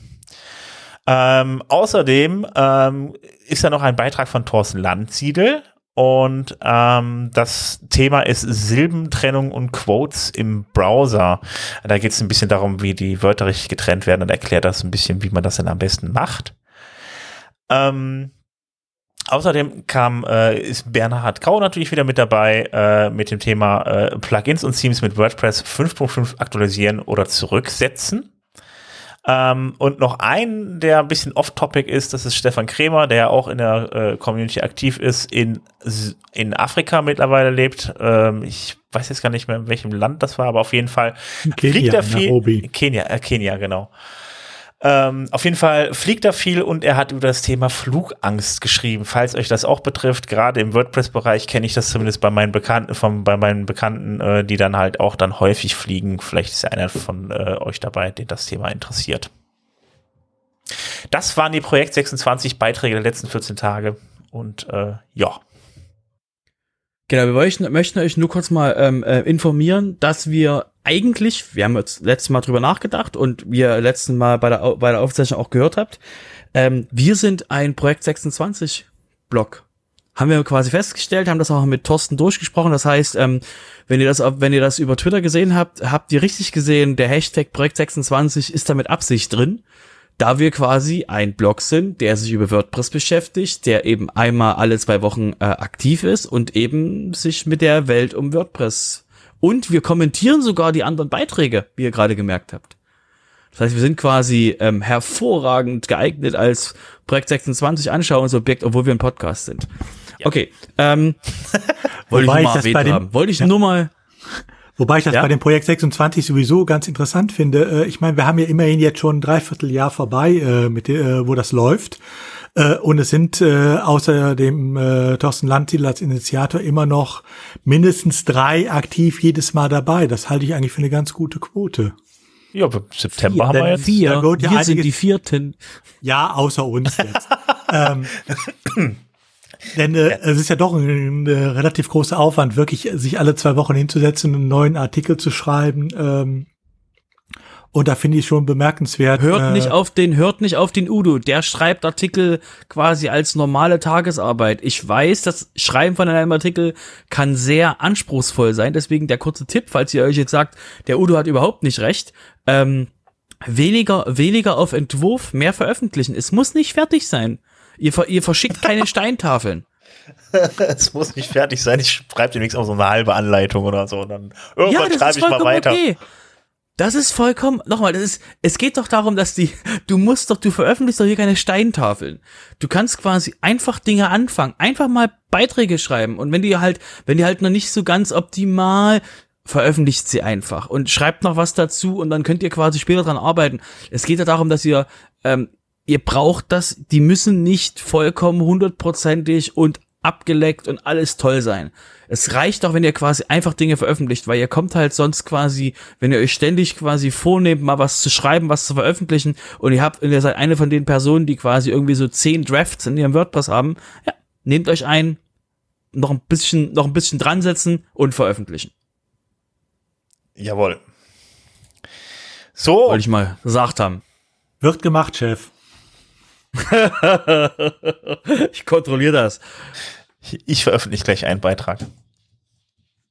Ähm, außerdem ähm, ist da noch ein Beitrag von Thorsten Landsiedel und ähm, das Thema ist Silbentrennung und Quotes im Browser. Da geht es ein bisschen darum, wie die Wörter richtig getrennt werden und erklärt das ein bisschen, wie man das dann am besten macht. Ähm, Außerdem kam, äh, ist Bernhard Kau natürlich wieder mit dabei äh, mit dem Thema äh, Plugins und Themes mit WordPress 5.5 aktualisieren oder zurücksetzen. Ähm, und noch ein, der ein bisschen off-topic ist, das ist Stefan Kremer, der auch in der äh, Community aktiv ist, in, in Afrika mittlerweile lebt. Ähm, ich weiß jetzt gar nicht mehr, in welchem Land das war, aber auf jeden Fall Kenia, fliegt er viel. Kenia, äh, Kenia, genau. Ähm, auf jeden Fall fliegt er viel und er hat über das Thema Flugangst geschrieben. Falls euch das auch betrifft, gerade im WordPress-Bereich kenne ich das zumindest bei meinen Bekannten, von, bei meinen Bekannten, äh, die dann halt auch dann häufig fliegen. Vielleicht ist ja einer von äh, euch dabei, den das Thema interessiert. Das waren die Projekt 26 Beiträge der letzten 14 Tage und äh, ja. Genau, wir möchten, möchten euch nur kurz mal ähm, äh, informieren, dass wir eigentlich, wir haben jetzt letztes Mal drüber nachgedacht und wir letzten Mal bei der, bei der Aufzeichnung auch gehört habt, ähm, wir sind ein Projekt 26 Blog. Haben wir quasi festgestellt, haben das auch mit Thorsten durchgesprochen. Das heißt, ähm, wenn ihr das, wenn ihr das über Twitter gesehen habt, habt ihr richtig gesehen, der Hashtag Projekt 26 ist da mit Absicht drin da wir quasi ein Blog sind, der sich über WordPress beschäftigt, der eben einmal alle zwei Wochen äh, aktiv ist und eben sich mit der Welt um WordPress und wir kommentieren sogar die anderen Beiträge, wie ihr gerade gemerkt habt. Das heißt, wir sind quasi ähm, hervorragend geeignet als Projekt 26 Anschauungsobjekt, obwohl wir ein Podcast sind. Ja. Okay, ähm, wollte ich mal erwähnt haben. Wollte ich ja. nur mal Wobei ich das ja? bei dem Projekt 26 sowieso ganz interessant finde. Äh, ich meine, wir haben ja immerhin jetzt schon ein Dreivierteljahr vorbei, äh, mit, äh, wo das läuft. Und es sind außer dem Thorsten Landsiedel als Initiator immer noch mindestens drei aktiv jedes Mal dabei. Das halte ich eigentlich für eine ganz gute Quote. Ja, September vier, haben wir jetzt. Vier. Ja, gut, wir sind die vierten. Ja, außer uns jetzt. ähm, denn äh, ja. es ist ja doch ein, ein, relativ großer Aufwand, wirklich sich alle zwei Wochen hinzusetzen, einen neuen Artikel zu schreiben. Ähm, und da finde ich schon bemerkenswert. Hört äh, nicht auf den, hört nicht auf den Udo. Der schreibt Artikel quasi als normale Tagesarbeit. Ich weiß, das Schreiben von einem Artikel kann sehr anspruchsvoll sein. Deswegen der kurze Tipp, falls ihr euch jetzt sagt, der Udo hat überhaupt nicht recht. Ähm, weniger, weniger auf Entwurf, mehr veröffentlichen. Es muss nicht fertig sein. Ihr, ihr verschickt keine Steintafeln. es muss nicht fertig sein. Ich schreibe demnächst auch so eine halbe Anleitung oder so. Und dann irgendwann ja, schreibe ich mal weiter. Okay. Das ist vollkommen, nochmal, das ist, es geht doch darum, dass die, du musst doch, du veröffentlichst doch hier keine Steintafeln. Du kannst quasi einfach Dinge anfangen, einfach mal Beiträge schreiben und wenn die halt, wenn die halt noch nicht so ganz optimal, veröffentlicht sie einfach und schreibt noch was dazu und dann könnt ihr quasi später dran arbeiten. Es geht ja darum, dass ihr, ähm, ihr braucht das, die müssen nicht vollkommen hundertprozentig und abgeleckt und alles toll sein. Es reicht doch, wenn ihr quasi einfach Dinge veröffentlicht, weil ihr kommt halt sonst quasi, wenn ihr euch ständig quasi vornehmt, mal was zu schreiben, was zu veröffentlichen und ihr habt, und ihr seid eine von den Personen, die quasi irgendwie so zehn Drafts in ihrem WordPress haben, ja, nehmt euch ein, noch ein bisschen, noch ein bisschen dran setzen und veröffentlichen. Jawohl. So. Wollte ich mal gesagt haben. Wird gemacht, Chef. ich kontrolliere das. Ich veröffentliche gleich einen Beitrag.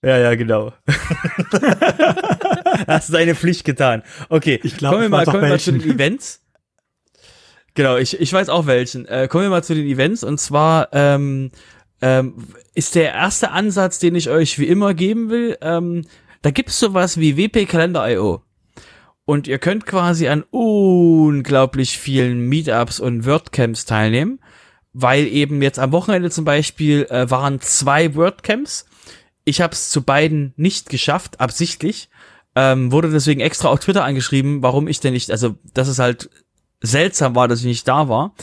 Ja, ja, genau. Hast deine Pflicht getan. Okay, ich glaub, kommen wir mal, kommen wir mal zu den Events. Genau, ich, ich weiß auch welchen. Äh, kommen wir mal zu den Events und zwar ähm, ähm, ist der erste Ansatz, den ich euch wie immer geben will. Ähm, da gibt's sowas wie WP Kalender.io. Und ihr könnt quasi an unglaublich vielen Meetups und WordCamps teilnehmen weil eben jetzt am Wochenende zum Beispiel äh, waren zwei WordCamps. Ich habe es zu beiden nicht geschafft, absichtlich. Ähm, wurde deswegen extra auf Twitter angeschrieben, warum ich denn nicht, also dass es halt seltsam war, dass ich nicht da war.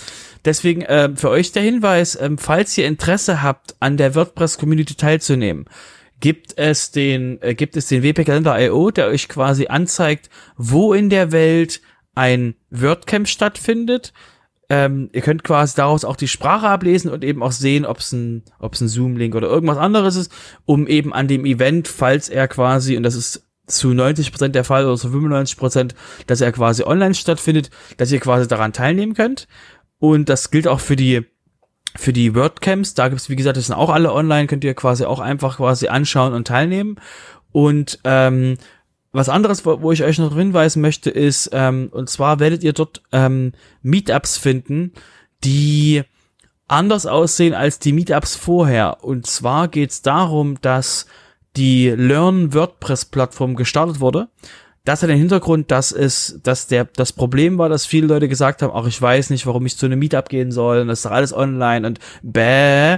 Deswegen äh, für euch der Hinweis, ähm, falls ihr Interesse habt, an der WordPress-Community teilzunehmen, gibt es den, äh, gibt es den WP-Kalender.io, der euch quasi anzeigt, wo in der Welt ein WordCamp stattfindet ähm, ihr könnt quasi daraus auch die Sprache ablesen und eben auch sehen, ob es ein, ob es ein Zoom-Link oder irgendwas anderes ist, um eben an dem Event, falls er quasi, und das ist zu 90 Prozent der Fall oder zu 95%, Prozent, dass er quasi online stattfindet, dass ihr quasi daran teilnehmen könnt. Und das gilt auch für die für die WordCamps, da gibt's wie gesagt, das sind auch alle online, könnt ihr quasi auch einfach quasi anschauen und teilnehmen. Und ähm, was anderes, wo, wo ich euch noch hinweisen möchte, ist, ähm, und zwar werdet ihr dort ähm, Meetups finden, die anders aussehen als die Meetups vorher. Und zwar geht es darum, dass die Learn WordPress Plattform gestartet wurde. Das hat den Hintergrund, dass es, dass der, das Problem war, dass viele Leute gesagt haben, ach, ich weiß nicht, warum ich zu einem Meetup gehen soll, und das ist doch alles online und bäh.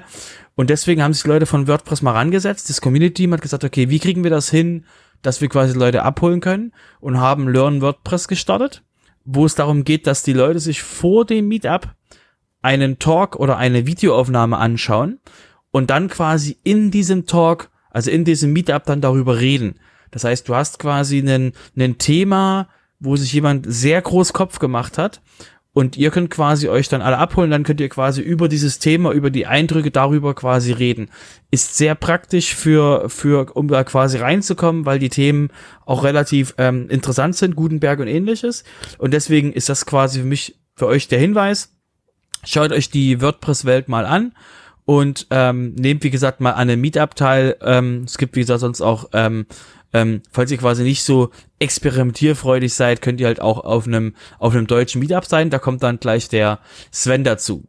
Und deswegen haben sich Leute von WordPress mal rangesetzt. Das Community-Team hat gesagt, okay, wie kriegen wir das hin, dass wir quasi Leute abholen können und haben Learn WordPress gestartet, wo es darum geht, dass die Leute sich vor dem Meetup einen Talk oder eine Videoaufnahme anschauen und dann quasi in diesem Talk, also in diesem Meetup dann darüber reden. Das heißt, du hast quasi einen, einen Thema, wo sich jemand sehr groß Kopf gemacht hat und ihr könnt quasi euch dann alle abholen, dann könnt ihr quasi über dieses Thema, über die Eindrücke darüber quasi reden. Ist sehr praktisch für, für, um da quasi reinzukommen, weil die Themen auch relativ ähm, interessant sind, Gutenberg und ähnliches. Und deswegen ist das quasi für mich, für euch der Hinweis. Schaut euch die WordPress-Welt mal an und ähm, nehmt, wie gesagt, mal an einem Meetup teil. Ähm, es gibt, wie gesagt, sonst auch ähm, ähm, falls ihr quasi nicht so experimentierfreudig seid, könnt ihr halt auch auf einem, auf einem deutschen Meetup sein. Da kommt dann gleich der Sven dazu.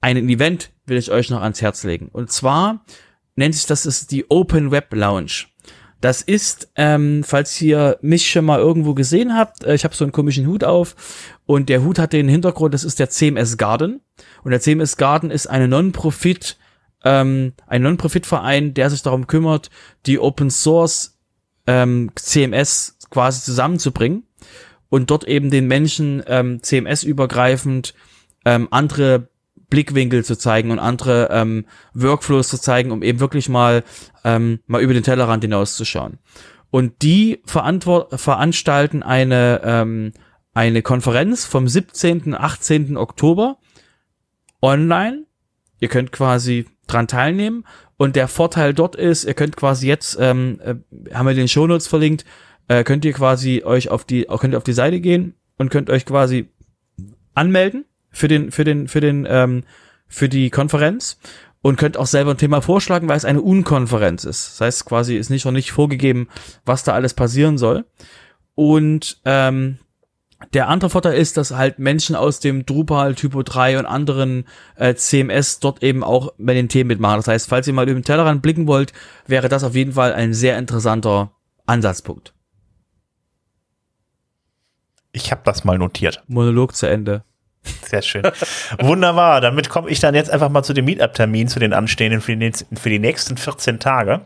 Ein Event will ich euch noch ans Herz legen. Und zwar nennt sich das ist die Open Web Lounge. Das ist, ähm, falls ihr mich schon mal irgendwo gesehen habt, äh, ich habe so einen komischen Hut auf und der Hut hat den Hintergrund, das ist der CMS Garden. Und der CMS Garden ist eine Non-Profit ähm, ein Non-Profit-Verein, der sich darum kümmert, die Open Source ähm, CMS quasi zusammenzubringen und dort eben den Menschen ähm, CMS-übergreifend ähm, andere Blickwinkel zu zeigen und andere ähm, Workflows zu zeigen, um eben wirklich mal ähm, mal über den Tellerrand hinauszuschauen. Und die veranstalten eine ähm, eine Konferenz vom 17. 18. Oktober online. Ihr könnt quasi dran teilnehmen. Und der Vorteil dort ist, ihr könnt quasi jetzt, ähm, äh, haben wir den Shownotes verlinkt, äh, könnt ihr quasi euch auf die, könnt ihr auf die Seite gehen und könnt euch quasi anmelden für den, für den, für den, ähm, für die Konferenz und könnt auch selber ein Thema vorschlagen, weil es eine Unkonferenz ist. Das heißt, quasi ist nicht noch nicht vorgegeben, was da alles passieren soll. Und ähm, der andere Vorteil ist, dass halt Menschen aus dem Drupal, Typo 3 und anderen äh, CMS dort eben auch bei den Themen mitmachen. Das heißt, falls ihr mal über den Tellerrand blicken wollt, wäre das auf jeden Fall ein sehr interessanter Ansatzpunkt. Ich habe das mal notiert. Monolog zu Ende. Sehr schön. Wunderbar. Damit komme ich dann jetzt einfach mal zu dem Meetup-Termin, zu den anstehenden für die, für die nächsten 14 Tage.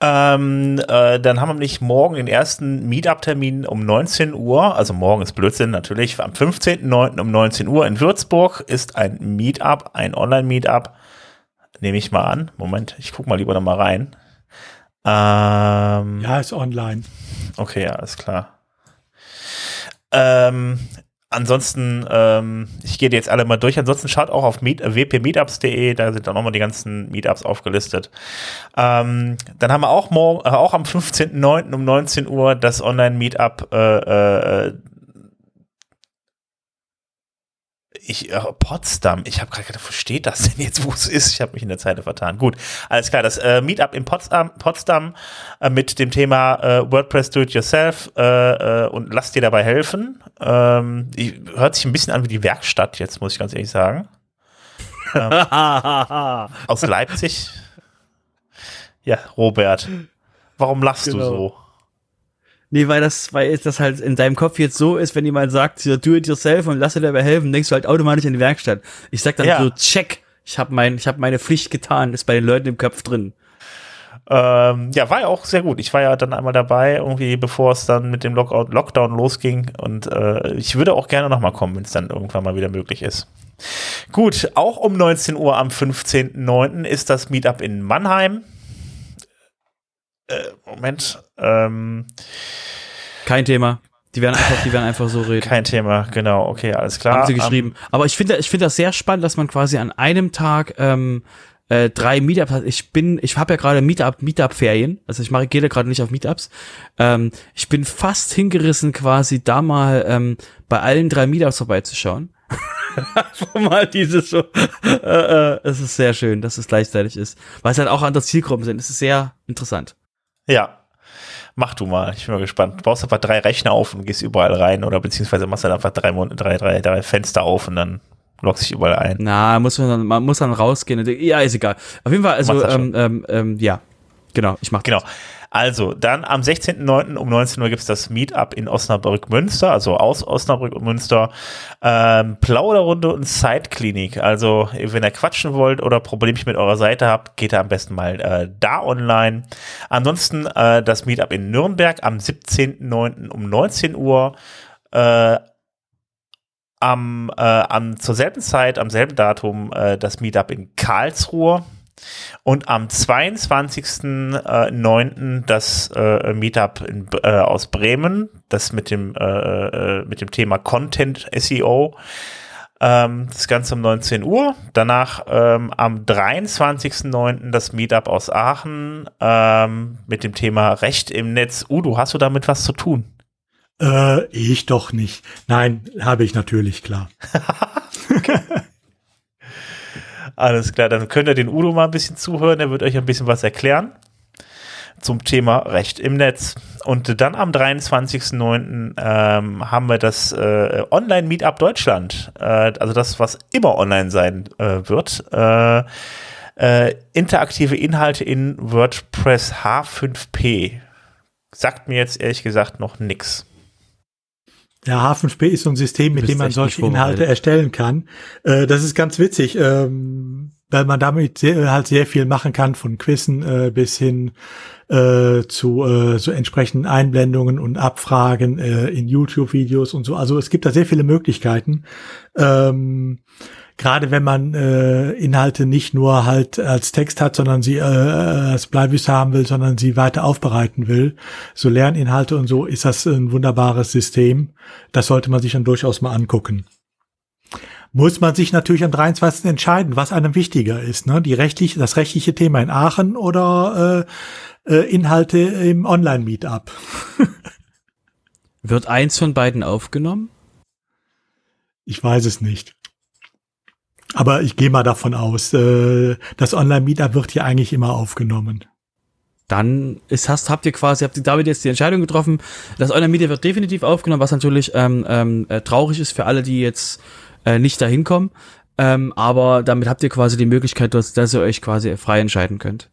Ähm, äh, dann haben wir nämlich morgen den ersten Meetup-Termin um 19 Uhr. Also morgen ist Blödsinn natürlich. Am 15.09. um 19 Uhr in Würzburg ist ein Meetup, ein Online-Meetup. Nehme ich mal an. Moment, ich gucke mal lieber noch mal rein. Ähm, ja, ist online. Okay, alles klar. Ähm, ansonsten, ähm, ich gehe jetzt alle mal durch. Ansonsten schaut auch auf meet, wpmeetups.de, da sind dann nochmal die ganzen Meetups aufgelistet. Ähm, dann haben wir auch morgen, äh, auch am 15.09. um 19 Uhr das Online-Meetup äh, äh, ich, äh, Potsdam, ich habe gerade gedacht, wo steht das denn jetzt, wo es ist? Ich habe mich in der Zeile vertan. Gut, alles klar, das äh, Meetup in Potsdam, Potsdam äh, mit dem Thema äh, WordPress Do It Yourself äh, äh, und lass dir dabei helfen. Ähm, ich, hört sich ein bisschen an wie die Werkstatt jetzt, muss ich ganz ehrlich sagen. Ähm, aus Leipzig. Ja, Robert, warum lachst genau. du so? Nee, weil das, weil das halt in deinem Kopf jetzt so ist, wenn jemand sagt, do it yourself und lass dir dabei helfen, denkst du halt automatisch in die Werkstatt. Ich sag dann ja. so, check, ich habe mein, ich hab meine Pflicht getan, ist bei den Leuten im Kopf drin. Ähm, ja, war ja auch sehr gut. Ich war ja dann einmal dabei, irgendwie bevor es dann mit dem Lockout, Lockdown losging. Und äh, ich würde auch gerne nochmal kommen, wenn es dann irgendwann mal wieder möglich ist. Gut, auch um 19 Uhr am 15.09. ist das Meetup in Mannheim. Äh, Moment. Ähm, Kein Thema. Die werden einfach, die werden einfach so reden. Kein Thema, genau, okay, alles klar. Haben sie geschrieben. Um, Aber ich finde, ich finde das sehr spannend, dass man quasi an einem Tag ähm, äh, drei Meetups hat. Ich bin, ich habe ja gerade Meetup, Meetup-Ferien. Also ich mache, gehe da gerade nicht auf Meetups. Ähm, ich bin fast hingerissen, quasi da mal ähm, bei allen drei Meetups vorbeizuschauen. mal dieses so. Äh, äh, es ist sehr schön, dass es gleichzeitig ist. Weil es halt auch andere Zielgruppen sind. Es ist sehr interessant. Ja. Mach du mal, ich bin mal gespannt. Du baust einfach drei Rechner auf und gehst überall rein oder beziehungsweise machst dann einfach drei, drei, drei, drei Fenster auf und dann loggst dich überall ein. Na, muss man dann, man muss dann rausgehen. Ja, ist egal. Auf jeden Fall, also, ähm, ähm, ähm, ja, genau, ich mach Genau. Das. Also, dann am 16.09. um 19 Uhr gibt es das Meetup in Osnabrück-Münster, also aus Osnabrück und Münster. Ähm, Plauderrunde und Zeitklinik. Also, wenn ihr quatschen wollt oder Probleme mit eurer Seite habt, geht ihr am besten mal äh, da online. Ansonsten äh, das Meetup in Nürnberg am 17.09. um 19 Uhr. Äh, am, äh, am zur selben Zeit, am selben Datum äh, das Meetup in Karlsruhe und am 22.09. das äh, Meetup in, äh, aus Bremen, das mit dem, äh, äh mit dem Thema Content SEO. Ähm, das Ganze um 19 Uhr. Danach ähm, am 23.09. das Meetup aus Aachen ähm, mit dem Thema Recht im Netz. Udo, hast du damit was zu tun? Äh, ich doch nicht. Nein, habe ich natürlich, klar. Alles klar, dann könnt ihr den Udo mal ein bisschen zuhören, er wird euch ein bisschen was erklären zum Thema Recht im Netz. Und dann am 23.09. Ähm, haben wir das äh, Online-Meetup Deutschland, äh, also das, was immer online sein äh, wird. Äh, äh, interaktive Inhalte in WordPress H5P. Sagt mir jetzt ehrlich gesagt noch nichts. Ja, H5P ist so ein System, mit dem man solche Inhalte erstellen kann. Äh, das ist ganz witzig, ähm, weil man damit sehr, halt sehr viel machen kann, von Quizzen äh, bis hin äh, zu äh, so entsprechenden Einblendungen und Abfragen äh, in YouTube-Videos und so. Also es gibt da sehr viele Möglichkeiten. Ähm, gerade wenn man äh, Inhalte nicht nur halt als Text hat, sondern sie äh, als Bleibüsse haben will, sondern sie weiter aufbereiten will, so Lerninhalte und so, ist das ein wunderbares System. Das sollte man sich dann durchaus mal angucken. Muss man sich natürlich am 23. entscheiden, was einem wichtiger ist, ne? Die rechtliche, das rechtliche Thema in Aachen oder äh, äh, Inhalte im Online-Meetup. Wird eins von beiden aufgenommen? Ich weiß es nicht. Aber ich gehe mal davon aus, äh, das Online-Meetup wird hier eigentlich immer aufgenommen. dann ist, hast, habt ihr quasi, habt ihr damit jetzt die Entscheidung getroffen. Das Online-Media wird definitiv aufgenommen, was natürlich ähm, ähm, äh, traurig ist für alle, die jetzt äh, nicht dahin kommen. Ähm, aber damit habt ihr quasi die Möglichkeit, dass, dass ihr euch quasi frei entscheiden könnt.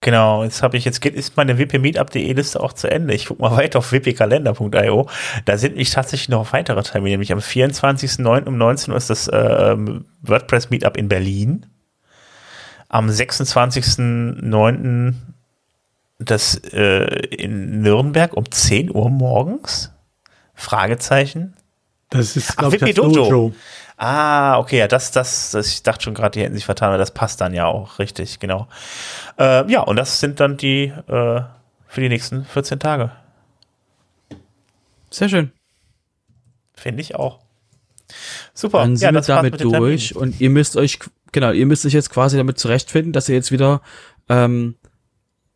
Genau, jetzt habe ich, jetzt geht, ist meine wp-meetup.de Liste auch zu Ende. Ich gucke mal weiter auf wpkalender.io. Da sind mich tatsächlich noch weitere Termine, nämlich am 24.09. um 19 Uhr ist das äh, WordPress Meetup in Berlin. Am 26.09. das äh, in Nürnberg um 10 Uhr morgens? Fragezeichen. Das ist, glaube ich, WP das Dojo. Dojo. Ah, okay, ja, das, das, das, ich dachte schon gerade, die hätten sich vertan, aber das passt dann ja auch, richtig, genau. Äh, ja, und das sind dann die äh, für die nächsten 14 Tage. Sehr schön. Finde ich auch. Super. Dann sind wir das war's damit durch und ihr müsst euch, genau, ihr müsst euch jetzt quasi damit zurechtfinden, dass ihr jetzt wieder ähm,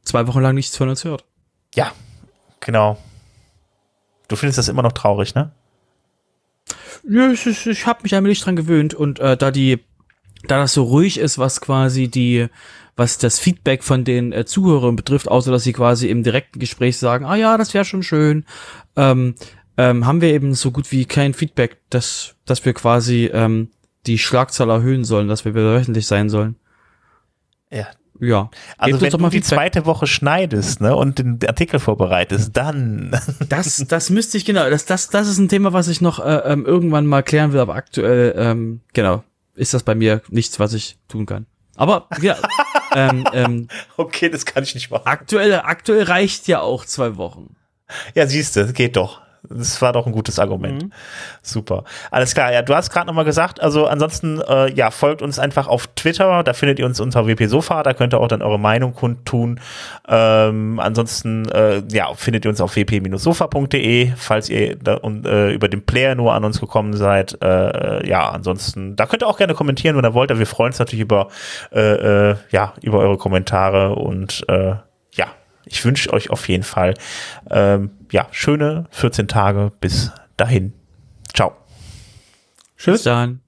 zwei Wochen lang nichts von uns hört. Ja, genau. Du findest das immer noch traurig, ne? Ja, ich, ich, ich habe mich allmählich dran gewöhnt und äh, da die, da das so ruhig ist, was quasi die, was das Feedback von den äh, Zuhörern betrifft, außer dass sie quasi im direkten Gespräch sagen, ah ja, das wäre schon schön, ähm, ähm, haben wir eben so gut wie kein Feedback, dass, dass wir quasi ähm, die Schlagzahl erhöhen sollen, dass wir wieder wöchentlich sein sollen. Ja. Ja. Also Gebt wenn du mal die Feedback. zweite Woche schneidest, ne, und den Artikel vorbereitest, dann. Das, das müsste ich, genau, das, das, das ist ein Thema, was ich noch äh, ähm, irgendwann mal klären will, aber aktuell, ähm, genau, ist das bei mir nichts, was ich tun kann. Aber ja, ähm, ähm, okay, das kann ich nicht machen. aktuell, aktuell reicht ja auch zwei Wochen. Ja, siehst du, geht doch. Das war doch ein gutes Argument. Mhm. Super. Alles klar. Ja, du hast gerade nochmal gesagt, also ansonsten, äh, ja, folgt uns einfach auf Twitter. Da findet ihr uns unter WP Sofa. Da könnt ihr auch dann eure Meinung kundtun. Ähm, ansonsten, äh, ja, findet ihr uns auf wp-sofa.de, falls ihr da, und, äh, über den Player nur an uns gekommen seid. Äh, ja, ansonsten, da könnt ihr auch gerne kommentieren, wenn ihr wollt. Wir freuen uns natürlich über, äh, äh, ja, über eure Kommentare und, ich wünsche euch auf jeden Fall ähm, ja, schöne 14 Tage. Bis dahin. Ciao. Bis dann.